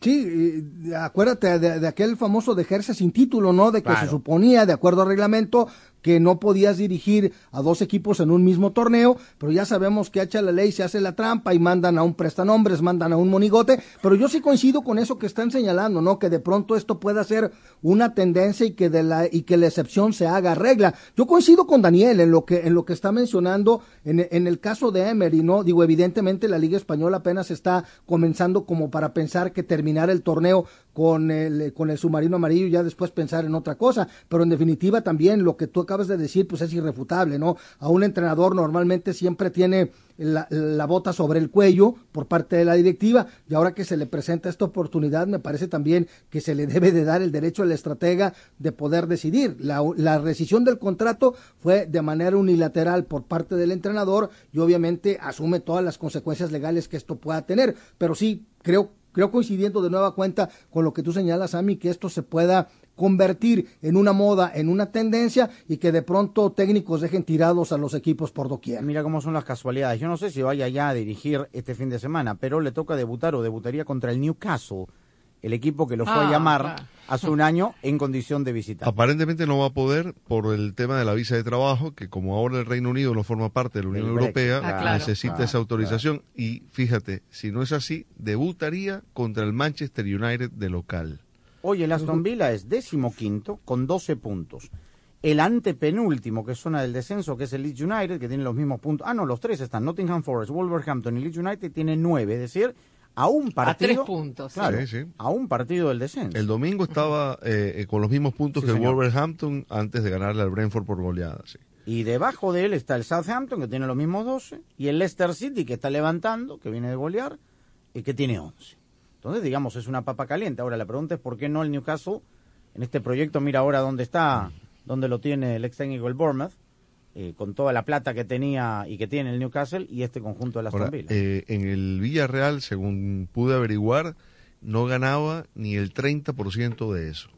Sí, acuérdate de, de aquel famoso de ejerce sin título, ¿no? De que Claro. se suponía, de acuerdo al reglamento, que no podías dirigir a dos equipos en un mismo torneo, pero ya sabemos que echa la ley, se hace la trampa y mandan a un prestanombres, mandan a un monigote, pero yo sí coincido con eso que están señalando, ¿no? Que de pronto esto pueda ser una tendencia y que de la y que la excepción se haga regla. Yo coincido con Daniel en lo que en lo que está mencionando en, en el caso de Emery, ¿no? Digo, evidentemente la Liga española apenas está comenzando como para pensar que terminar el torneo con el con el submarino amarillo y ya después pensar en otra cosa, pero en definitiva también lo que tú acabas de decir pues es irrefutable, ¿no? A un entrenador normalmente siempre tiene la, la bota sobre el cuello por parte de la directiva y ahora que se le presenta esta oportunidad me parece también que se le debe de dar el derecho al estratega de poder decidir. La, la rescisión del contrato fue de manera unilateral por parte del entrenador y obviamente asume todas las consecuencias legales que esto pueda tener, pero sí creo creo coincidiendo de nueva cuenta con lo que tú señalas, Ami, que esto se pueda convertir en una moda, en una tendencia y que de pronto técnicos dejen tirados a los equipos por doquier. Mira cómo son las casualidades. Yo no sé si vaya ya a dirigir este fin de semana, pero le toca debutar o debutaría contra el Newcastle, el equipo que lo fue a Ah, llamar claro. hace un año en condición de visitante. Aparentemente no va a poder por el tema de la visa de trabajo, que como ahora el Reino Unido no forma parte de la Unión. Europea, Ah, claro. necesita Claro, esa autorización. Y fíjate, si no es así, debutaría contra el Manchester United de local. Hoy el Aston Villa es décimo quinto con 12 puntos. El antepenúltimo, que es zona del descenso, que es el Leeds United, que tiene los mismos puntos. Ah, no, los tres están. Nottingham Forest, Wolverhampton y Leeds United tienen nueve. Es decir, a un partido. tres puntos. Claro, Sí, sí. a un partido del descenso. El domingo estaba eh, eh, con los mismos puntos Sí, que el señor. Wolverhampton antes de ganarle al Brentford por goleada. Sí. Y debajo de él está el Southampton, que tiene los mismos 12, y el Leicester City, que está levantando, que viene de golear, y que tiene 11. Entonces, digamos, es una papa caliente. Ahora, la pregunta es por qué no el Newcastle, en este proyecto, mira ahora dónde está, dónde lo tiene el ex técnico del Bournemouth, eh, con toda la plata que tenía y que tiene el Newcastle, y este conjunto de Aston Ahora, Villa. eh, en el Villarreal, según pude averiguar, no ganaba ni el 30% de eso.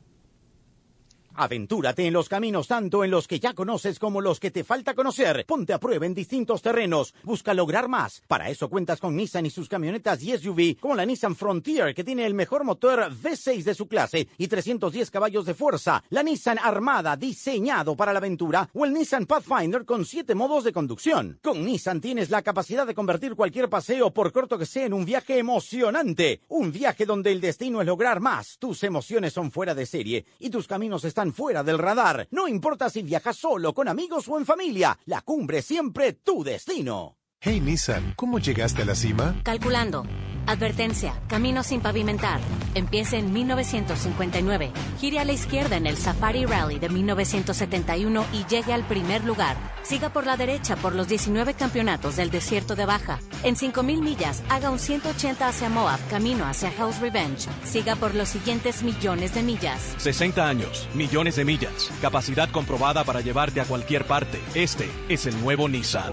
Aventúrate en los caminos tanto en los que ya conoces como los que te falta conocer. Ponte a prueba en distintos terrenos. Busca lograr más. Para eso cuentas con Nissan y sus camionetas y SUV, como la Nissan Frontier, que tiene el mejor motor V6 de su clase y 310 caballos de fuerza. La Nissan Armada, diseñado para la aventura, o el Nissan Pathfinder con 7 modos de conducción. Con Nissan tienes la capacidad de convertir cualquier paseo, por corto que sea, en un viaje emocionante. Un viaje donde el destino es lograr más. Tus emociones son fuera de serie y tus caminos están fuera del radar. No importa si viajas solo, con amigos o en familia. La cumbre siempre tu destino. Hey Nissan, ¿cómo llegaste a la cima? Calculando. Advertencia, camino sin pavimentar. Empiece en 1959. Gire a la izquierda en el Safari Rally de 1971 y llegue al primer lugar. Siga por la derecha por los 19 campeonatos del desierto de Baja. En 5000 millas, haga un 180 hacia Moab, camino hacia Hell's Revenge. Siga por los siguientes millones de millas. 60 años, millones de millas, capacidad comprobada para llevarte a cualquier parte. Este es el nuevo Nissan.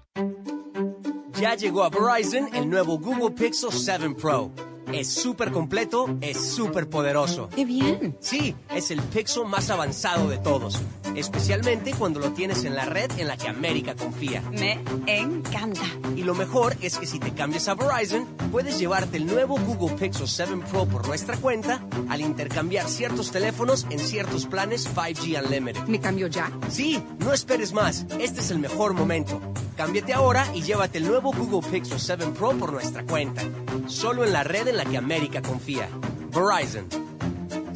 Ya llegó a Verizon el nuevo Google Pixel 7 Pro. Es súper completo, es súper poderoso. ¡Qué bien! Sí, es el Pixel más avanzado de todos. Especialmente cuando lo tienes en la red en la que América confía. Me encanta. Y lo mejor es que si te cambias a Verizon, puedes llevarte el nuevo Google Pixel 7 Pro por nuestra cuenta al intercambiar ciertos teléfonos en ciertos planes 5G Unlimited. ¿Me cambio ya? Sí, no esperes más. Este es el mejor momento. Cámbiate ahora y llévate el nuevo Google Pixel 7 Pro por nuestra cuenta. Solo en la red en la que América confía. Verizon.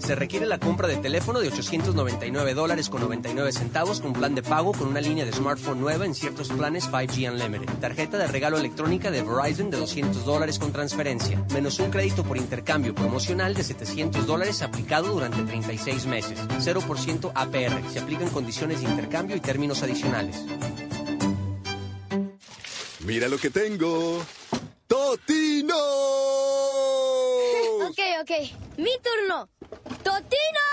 Se requiere la compra de teléfono de 899 dólares con 99 centavos con plan de pago con una línea de smartphone nueva en ciertos planes 5G Unlimited. Tarjeta de regalo electrónica de Verizon de 200 dólares con transferencia. Menos un crédito por intercambio promocional de 700 dólares aplicado durante 36 meses. 0% APR. Se aplican condiciones de intercambio y términos adicionales. Mira lo que tengo. ¡Totino! Ok, ok. Mi turno. ¡Totinos!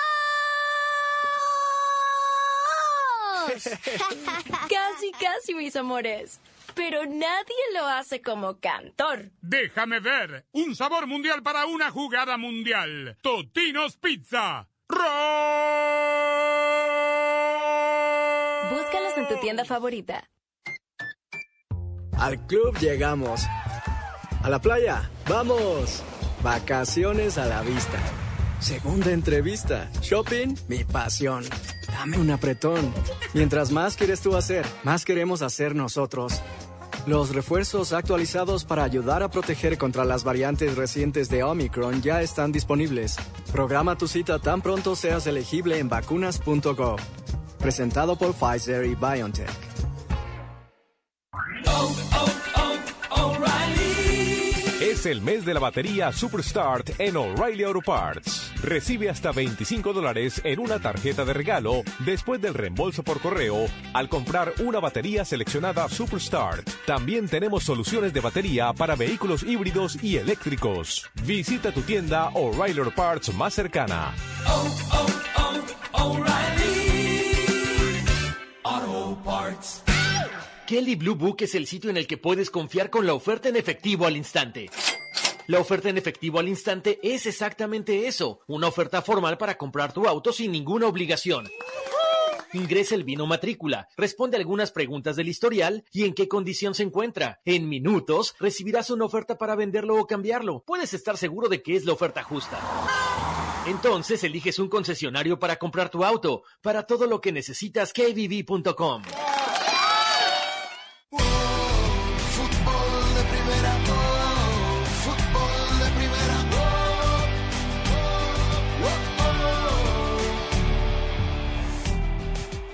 Casi, casi, mis amores. Pero nadie lo hace como cantor. Déjame ver. Un sabor mundial para una jugada mundial. Totinos Pizza. Búscalos en tu tienda favorita. Al club llegamos. A la playa, vamos. Vacaciones a la vista. Segunda entrevista. Shopping, mi pasión. Dame un apretón. Mientras más quieres tú hacer, más queremos hacer nosotros. Los refuerzos actualizados para ayudar a proteger contra las variantes recientes de Omicron ya están disponibles. Programa tu cita tan pronto seas elegible en vacunas.gov. Presentado por Pfizer y BioNTech. Es el mes de la batería Superstart en O'Reilly Auto Parts. Recibe hasta 25 dólares en una tarjeta de regalo después del reembolso por correo al comprar una batería seleccionada Superstart. También tenemos soluciones de batería para vehículos híbridos y eléctricos. Visita tu tienda O'Reilly Parts más cercana. Kelly Blue Book es el sitio en el que puedes confiar con la oferta en efectivo al instante. La oferta en efectivo al instante es exactamente eso, una oferta formal para comprar tu auto sin ninguna obligación. Ingresa el vino matrícula, responde algunas preguntas del historial y en qué condición se encuentra. En minutos recibirás una oferta para venderlo o cambiarlo. Puedes estar seguro de que es la oferta justa. Entonces eliges un concesionario para comprar tu auto. Para todo lo que necesitas, kbb.com.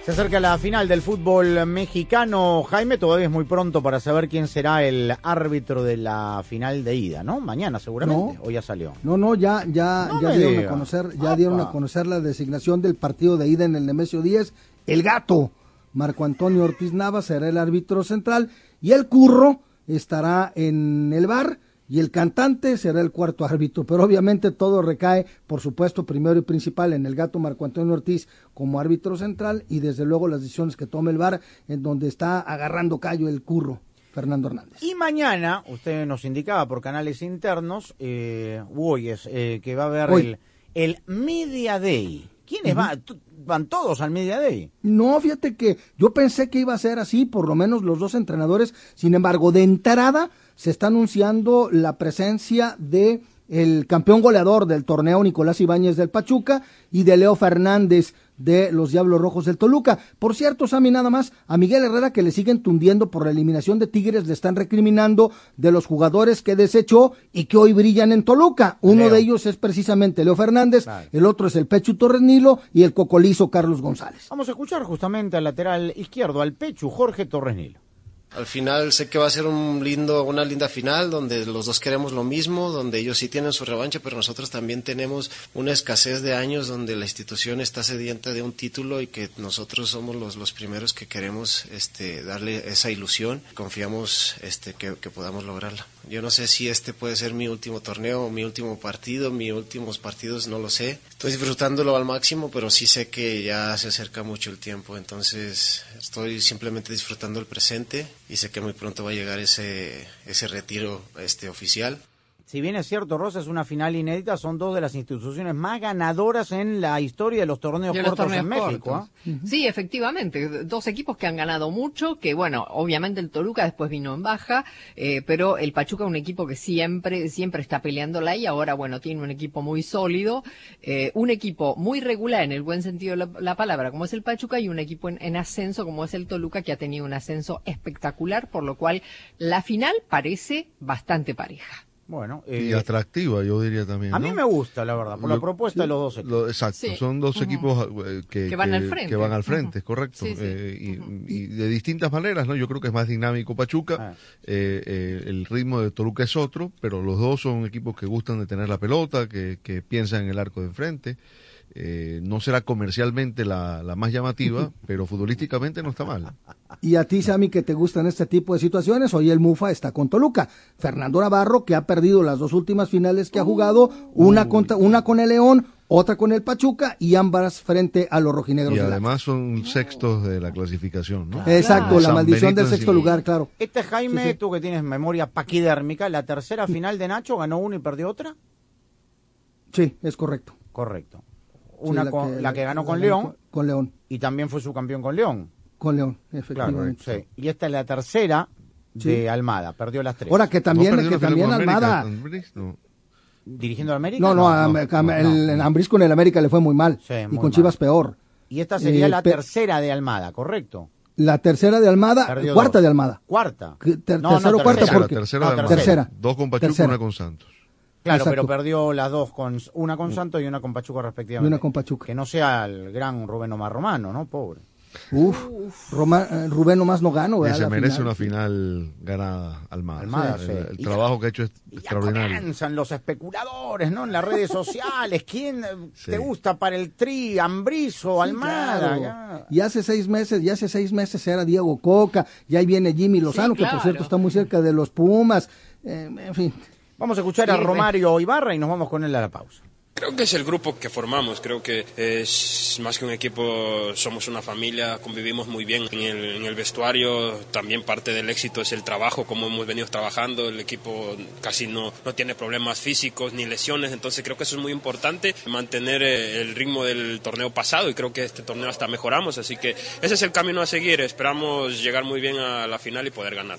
Se acerca la final del fútbol mexicano. Jaime, todavía es muy pronto para saber quién será el árbitro de la final de ida, ¿no? Mañana seguramente, o ya salió. No, no, ya, ya, No ya dieron a conocer, ya dieron a conocer la designación del partido de ida en el Nemesio 10. El gato, Marco Antonio Ortiz Nava será el árbitro central y el curro estará en el bar y el cantante será el cuarto árbitro. Pero obviamente todo recae, por supuesto, primero y principal en el gato Marco Antonio Ortiz como árbitro central y desde luego las decisiones que tome el bar en donde está agarrando callo el curro, Fernando Hernández. Y mañana, usted nos indicaba por canales internos, eh, hoy es, eh, que va a haber Hoy. el, el Media Day. ¿Quiénes van? Van todos al Media Day. No, fíjate que yo pensé que iba a ser así, por lo menos los dos entrenadores. Sin embargo, de entrada se está anunciando la presencia de el campeón goleador del torneo Nicolás Ibáñez del Pachuca y de Leo Fernández de los Diablos Rojos del Toluca. Por cierto, Sammy, nada más, a Miguel Herrera que le siguen tundiendo por la eliminación de Tigres, le están recriminando de los jugadores que desechó y que hoy brillan en Toluca. Uno Leo. de ellos es precisamente Leo Fernández, el otro es el Pechu Torres Nilo y el cocolizo Carlos González. Vamos a escuchar justamente al lateral izquierdo, al Pechu, Jorge Torres Nilo. Al final sé que va a ser un lindo, una linda final donde los dos queremos lo mismo, donde ellos sí tienen su revancha, pero nosotros también tenemos una escasez de años donde la institución está sedienta de un título y que nosotros somos los, los primeros que queremos este, darle esa ilusión. Confiamos este, que, que podamos lograrla. Yo no sé si este puede ser mi último torneo, mi último partido, mis últimos partidos, no lo sé. Estoy disfrutándolo al máximo, pero sí sé que ya se acerca mucho el tiempo, entonces estoy simplemente disfrutando el presente y sé que muy pronto va a llegar ese, ese retiro este, oficial. Si bien es cierto, Rosa, es una final inédita, son dos de las instituciones más ganadoras en la historia de los torneos De los cortos torneos en México. ¿ah? Sí, efectivamente, dos equipos que han ganado mucho, que bueno, obviamente el Toluca después vino en baja, eh, pero el Pachuca un equipo que siempre, siempre está peleándola y ahora bueno, tiene un equipo muy sólido, eh, un equipo muy regular en el buen sentido de la, la palabra, como es el Pachuca, y un equipo en, en ascenso como es el Toluca, que ha tenido un ascenso espectacular, por lo cual la final parece bastante pareja. Bueno, y eh, atractiva, yo diría también. a ¿no? mí me gusta, la verdad, por la propuesta de los dos equipos. Lo- exacto, Sí. son dos equipos eh, que, Que van al frente. que van al frente, correcto. Sí, sí. Eh, y, y de distintas maneras, ¿no? Yo creo que es más dinámico Pachuca, Ah. eh, eh, el ritmo de Toluca es otro, pero los dos son equipos que gustan de tener la pelota, que, que piensan en el arco de enfrente. Eh, no será comercialmente la, la más llamativa, pero futbolísticamente no está mal. Y a ti, Sammy, que te gustan este tipo de situaciones, hoy el Mufa está con Toluca. Fernando Navarro, que ha perdido las dos últimas finales que ha jugado, una, contra, una con el León, otra con el Pachuca y ambas frente a los rojinegros. Y además son sextos de la clasificación, ¿no? Exacto, la San maldición Benito del sexto encima. lugar, claro. Este Jaime, Sí, sí. tú que tienes memoria paquidérmica, la tercera final de Nacho ganó una y perdió otra. Sí, es correcto. Correcto. Sí, Una con, la que ganó con León Con León, y también fue su campeón con León. con León, Claro, efectivamente. sí. Y esta es la tercera Sí. de Almada, perdió las tres. Ahora que también, ¿No perdió que la también Almada. Ambriz? No. dirigiendo a América. No, no, a- a- no, el, no. en Ambriz con el América le fue muy mal. Sí, y muy con mal. Chivas peor. Y esta sería Eh, la tercera de Almada, correcto. La tercera de Almada, Perdió cuarta dos. de Almada. Cuarta. Que ter- No, no, tercera o cuarta tercera. porque tercera No, de Almada. tercera. Dos con Pachuca, Tercera. una con Santos. Claro, Exacto. pero perdió las dos con una con Santos y una con Pachuca respectivamente. Y una con Pachuca. Que no sea el gran Rubén Omar Romano, ¿no? Pobre. Uf, Roma- eh, Rubén nomás no gano, Que ¿verdad? se La merece final. una final ganada Almada. Almada, el, sí. el Y trabajo que ha hecho es Y ya extraordinario. comienzan los especuladores, ¿no? En las redes sociales. ¿Quién eh, Sí. te gusta para el tri? ¿Ambrizo Sí, Almada? claro. Ya. Y hace seis meses, ya hace seis meses era Diego Coca, y ahí viene Jimmy Lozano, que claro. por cierto está muy cerca de los Pumas. Eh, en fin, Vamos a escuchar a Romario Ibarra y nos vamos con él a la pausa. Creo que es el grupo que formamos, creo que es más que un equipo, somos una familia, convivimos muy bien en el, en el vestuario, también parte del éxito es el trabajo, como hemos venido trabajando, el equipo casi no, no tiene problemas físicos ni lesiones, entonces creo que eso es muy importante, mantener eh, el ritmo del torneo pasado y creo que este torneo hasta mejoramos, así que ese es el camino a seguir, esperamos llegar muy bien a la final y poder ganar.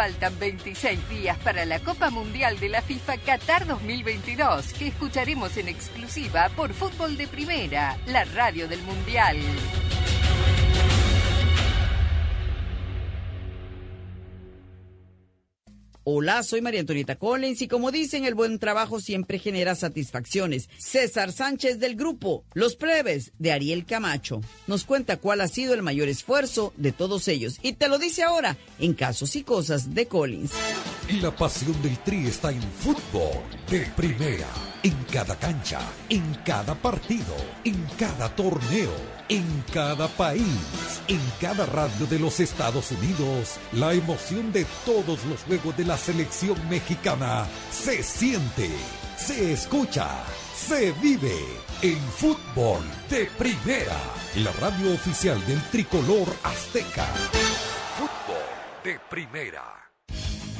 Faltan 26 días para la Copa Mundial de la FIFA Qatar 2022, que escucharemos en exclusiva por Fútbol de Primera, la radio del Mundial. Hola, soy María Antonieta Collins y como dicen, el buen trabajo siempre genera satisfacciones. César Sánchez del grupo Los Plebes de Ariel Camacho nos cuenta cuál ha sido el mayor esfuerzo de todos ellos y te lo dice ahora en Casos y Cosas de Collins. Y la pasión del Tri está en fútbol de primera, en cada cancha, en cada partido, en cada torneo, en cada país, en cada radio de los Estados Unidos. La emoción de todos los juegos de la selección mexicana se siente, se escucha, se vive en fútbol de primera, la radio oficial del tricolor azteca. Fútbol de primera.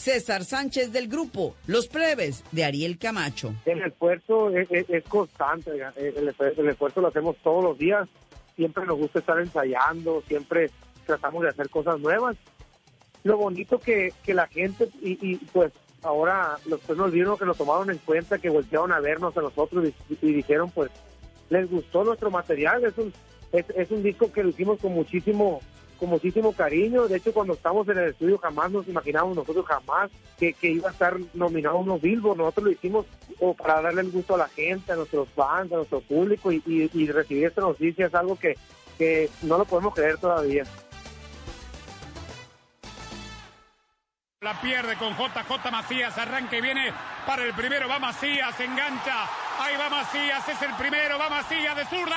César Sánchez del grupo Los Plebes de Ariel Camacho. El esfuerzo es, es- es constante, el, esfuer- el esfuerzo lo hacemos todos los días, siempre nos gusta estar ensayando, siempre tratamos de hacer cosas nuevas. Lo bonito que, que la gente, y, pues ahora los que nos vieron que lo tomaron en cuenta, que voltearon a vernos a nosotros y, dijeron pues les gustó nuestro material, es un, es un disco que lo hicimos con muchísimo con muchísimo cariño. De hecho, cuando estamos en el estudio jamás nos imaginábamos nosotros jamás que, que iba a estar nominado unos Billboard. Nosotros lo hicimos como para darle el gusto a la gente, a nuestros fans, a nuestro público y, y- recibir esta noticia es algo que, que no lo podemos creer todavía. La pierde con JJ Macías, arranca y viene para el primero, va Macías, engancha, ahí va Macías, es el primero, va Macías de zurda,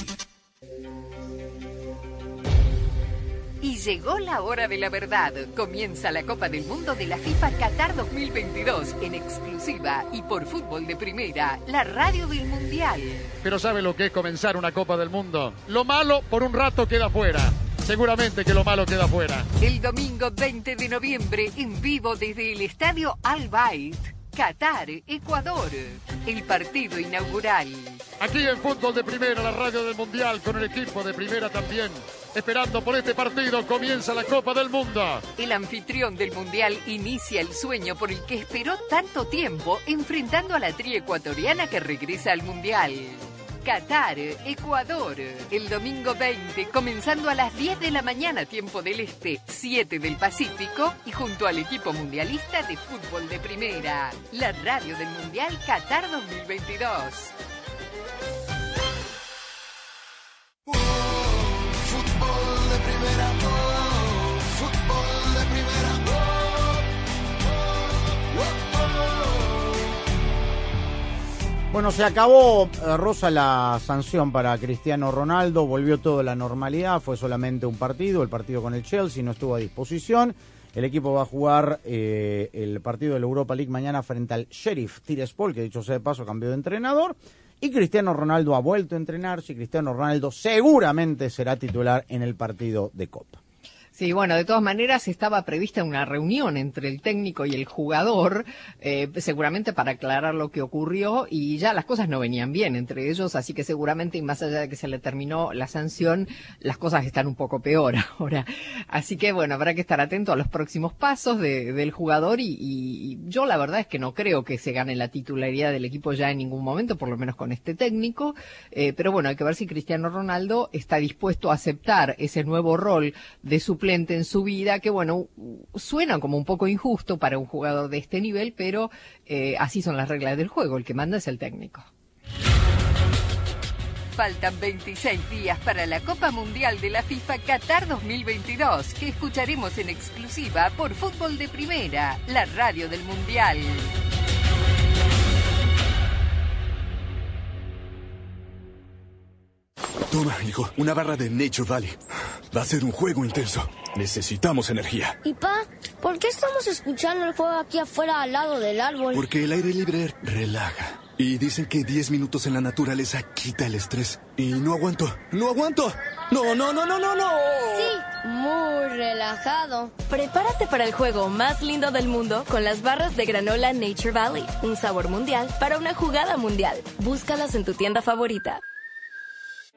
Llegó la hora de la verdad. Comienza la Copa del Mundo de la FIFA Qatar 2022 en exclusiva y por fútbol de primera, la radio del Mundial. Pero ¿sabe lo que es comenzar una Copa del Mundo? Lo malo por un rato queda fuera. Seguramente que lo malo queda fuera. El domingo 20 de noviembre en vivo desde el estadio Al Bayt, Qatar, Ecuador. El partido inaugural. Aquí en Fútbol de Primera, la radio del Mundial, con el equipo de Primera también. Esperando por este partido. Comienza la Copa del Mundo. El anfitrión del Mundial inicia el sueño por el que esperó tanto tiempo enfrentando a la tri ecuatoriana que regresa al Mundial. Qatar, Ecuador, el domingo 20, comenzando a las 10 de la mañana, tiempo del Este, 7 del Pacífico, y junto al equipo mundialista de fútbol de primera, la radio del Mundial Qatar 2022. Bueno, se acabó, eh, Rosa, la sanción para Cristiano Ronaldo, volvió todo a la normalidad, fue solamente un partido, el partido con el Chelsea no estuvo a disposición. El equipo va a jugar eh, el partido de la Europa League mañana frente al Sheriff Tiraspol, que dicho sea de paso cambió de entrenador. Y Cristiano Ronaldo ha vuelto a entrenar. Si Cristiano Ronaldo seguramente será titular en el partido de Copa. Sí, bueno, de todas maneras estaba prevista una reunión entre el técnico y el jugador, eh, seguramente para aclarar lo que ocurrió y ya las cosas no venían bien entre ellos, así que seguramente, y más allá de que se le terminó la sanción, las cosas están un poco peor ahora. Así que bueno, habrá que estar atento a los próximos pasos de- del jugador y, y- yo la verdad es que no creo que se gane la titularidad del equipo ya en ningún momento, por lo menos con este técnico, eh, pero bueno, hay que ver si Cristiano Ronaldo está dispuesto a aceptar ese nuevo rol de suplente en su vida, que bueno, suena como un poco injusto para un jugador de este nivel, pero eh, así son las reglas del juego, el que manda es el técnico. Faltan 26 días para la Copa Mundial de la FIFA Qatar 2022, que escucharemos en exclusiva por Fútbol de Primera, la radio del Mundial. Toma, hijo, una barra de Nature Valley. Va a ser un juego intenso. Necesitamos energía. Y pa, ¿por qué estamos escuchando el juego aquí afuera al lado del árbol? Porque el aire libre relaja. Y dicen que 10 minutos en la naturaleza quita el estrés. Y no aguanto, no aguanto. No, no, no, no, no, no. Sí, muy relajado. Prepárate para el juego más lindo del mundo con las barras de granola Nature Valley. Un sabor mundial para una jugada mundial. Búscalas en tu tienda favorita.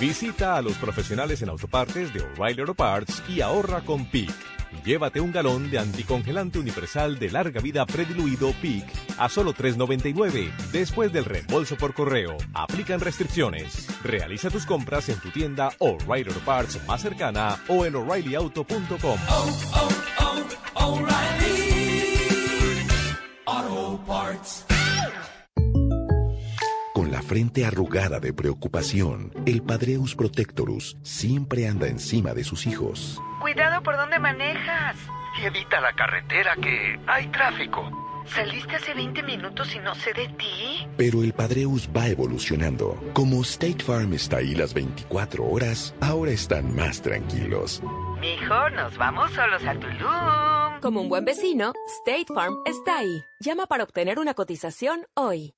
Visita a los profesionales en autopartes de O'Reilly Auto Parts y ahorra con PIC. Llévate un galón de anticongelante universal de larga vida prediluido PIC a solo $3.99 después del reembolso por correo. Aplican restricciones. Realiza tus compras en tu tienda O'Reilly Auto Parts más cercana o en o'ReillyAuto.com. Auto Parts. Con la frente arrugada de preocupación, el Padreus Protectorus siempre anda encima de sus hijos. Cuidado por dónde manejas. Y evita la carretera que hay tráfico. Saliste hace 20 minutos y no sé de ti. Pero el Padreus va evolucionando. Como State Farm está ahí las 24 horas, ahora están más tranquilos. Mijo, nos vamos solos a Tulum. Como un buen vecino, State Farm está ahí. Llama para obtener una cotización hoy.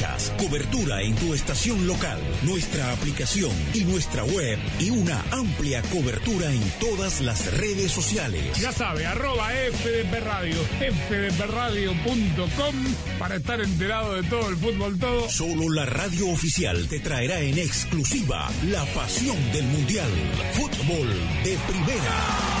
cobertura en tu estación local, nuestra aplicación y nuestra web y una amplia cobertura en todas las redes sociales. Ya sabe, arroba FDP Radio, fdpradio.com para estar enterado de todo el fútbol todo. Solo la radio oficial te traerá en exclusiva la pasión del Mundial. Fútbol de primera.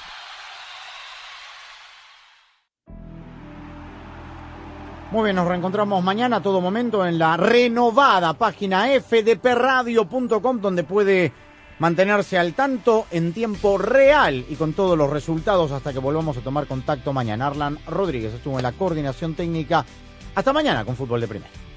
Muy bien, nos reencontramos mañana a todo momento en la renovada página fdpradio.com donde puede mantenerse al tanto en tiempo real y con todos los resultados hasta que volvamos a tomar contacto mañana. Arlan Rodríguez estuvo en la coordinación técnica. Hasta mañana con Fútbol de Primera.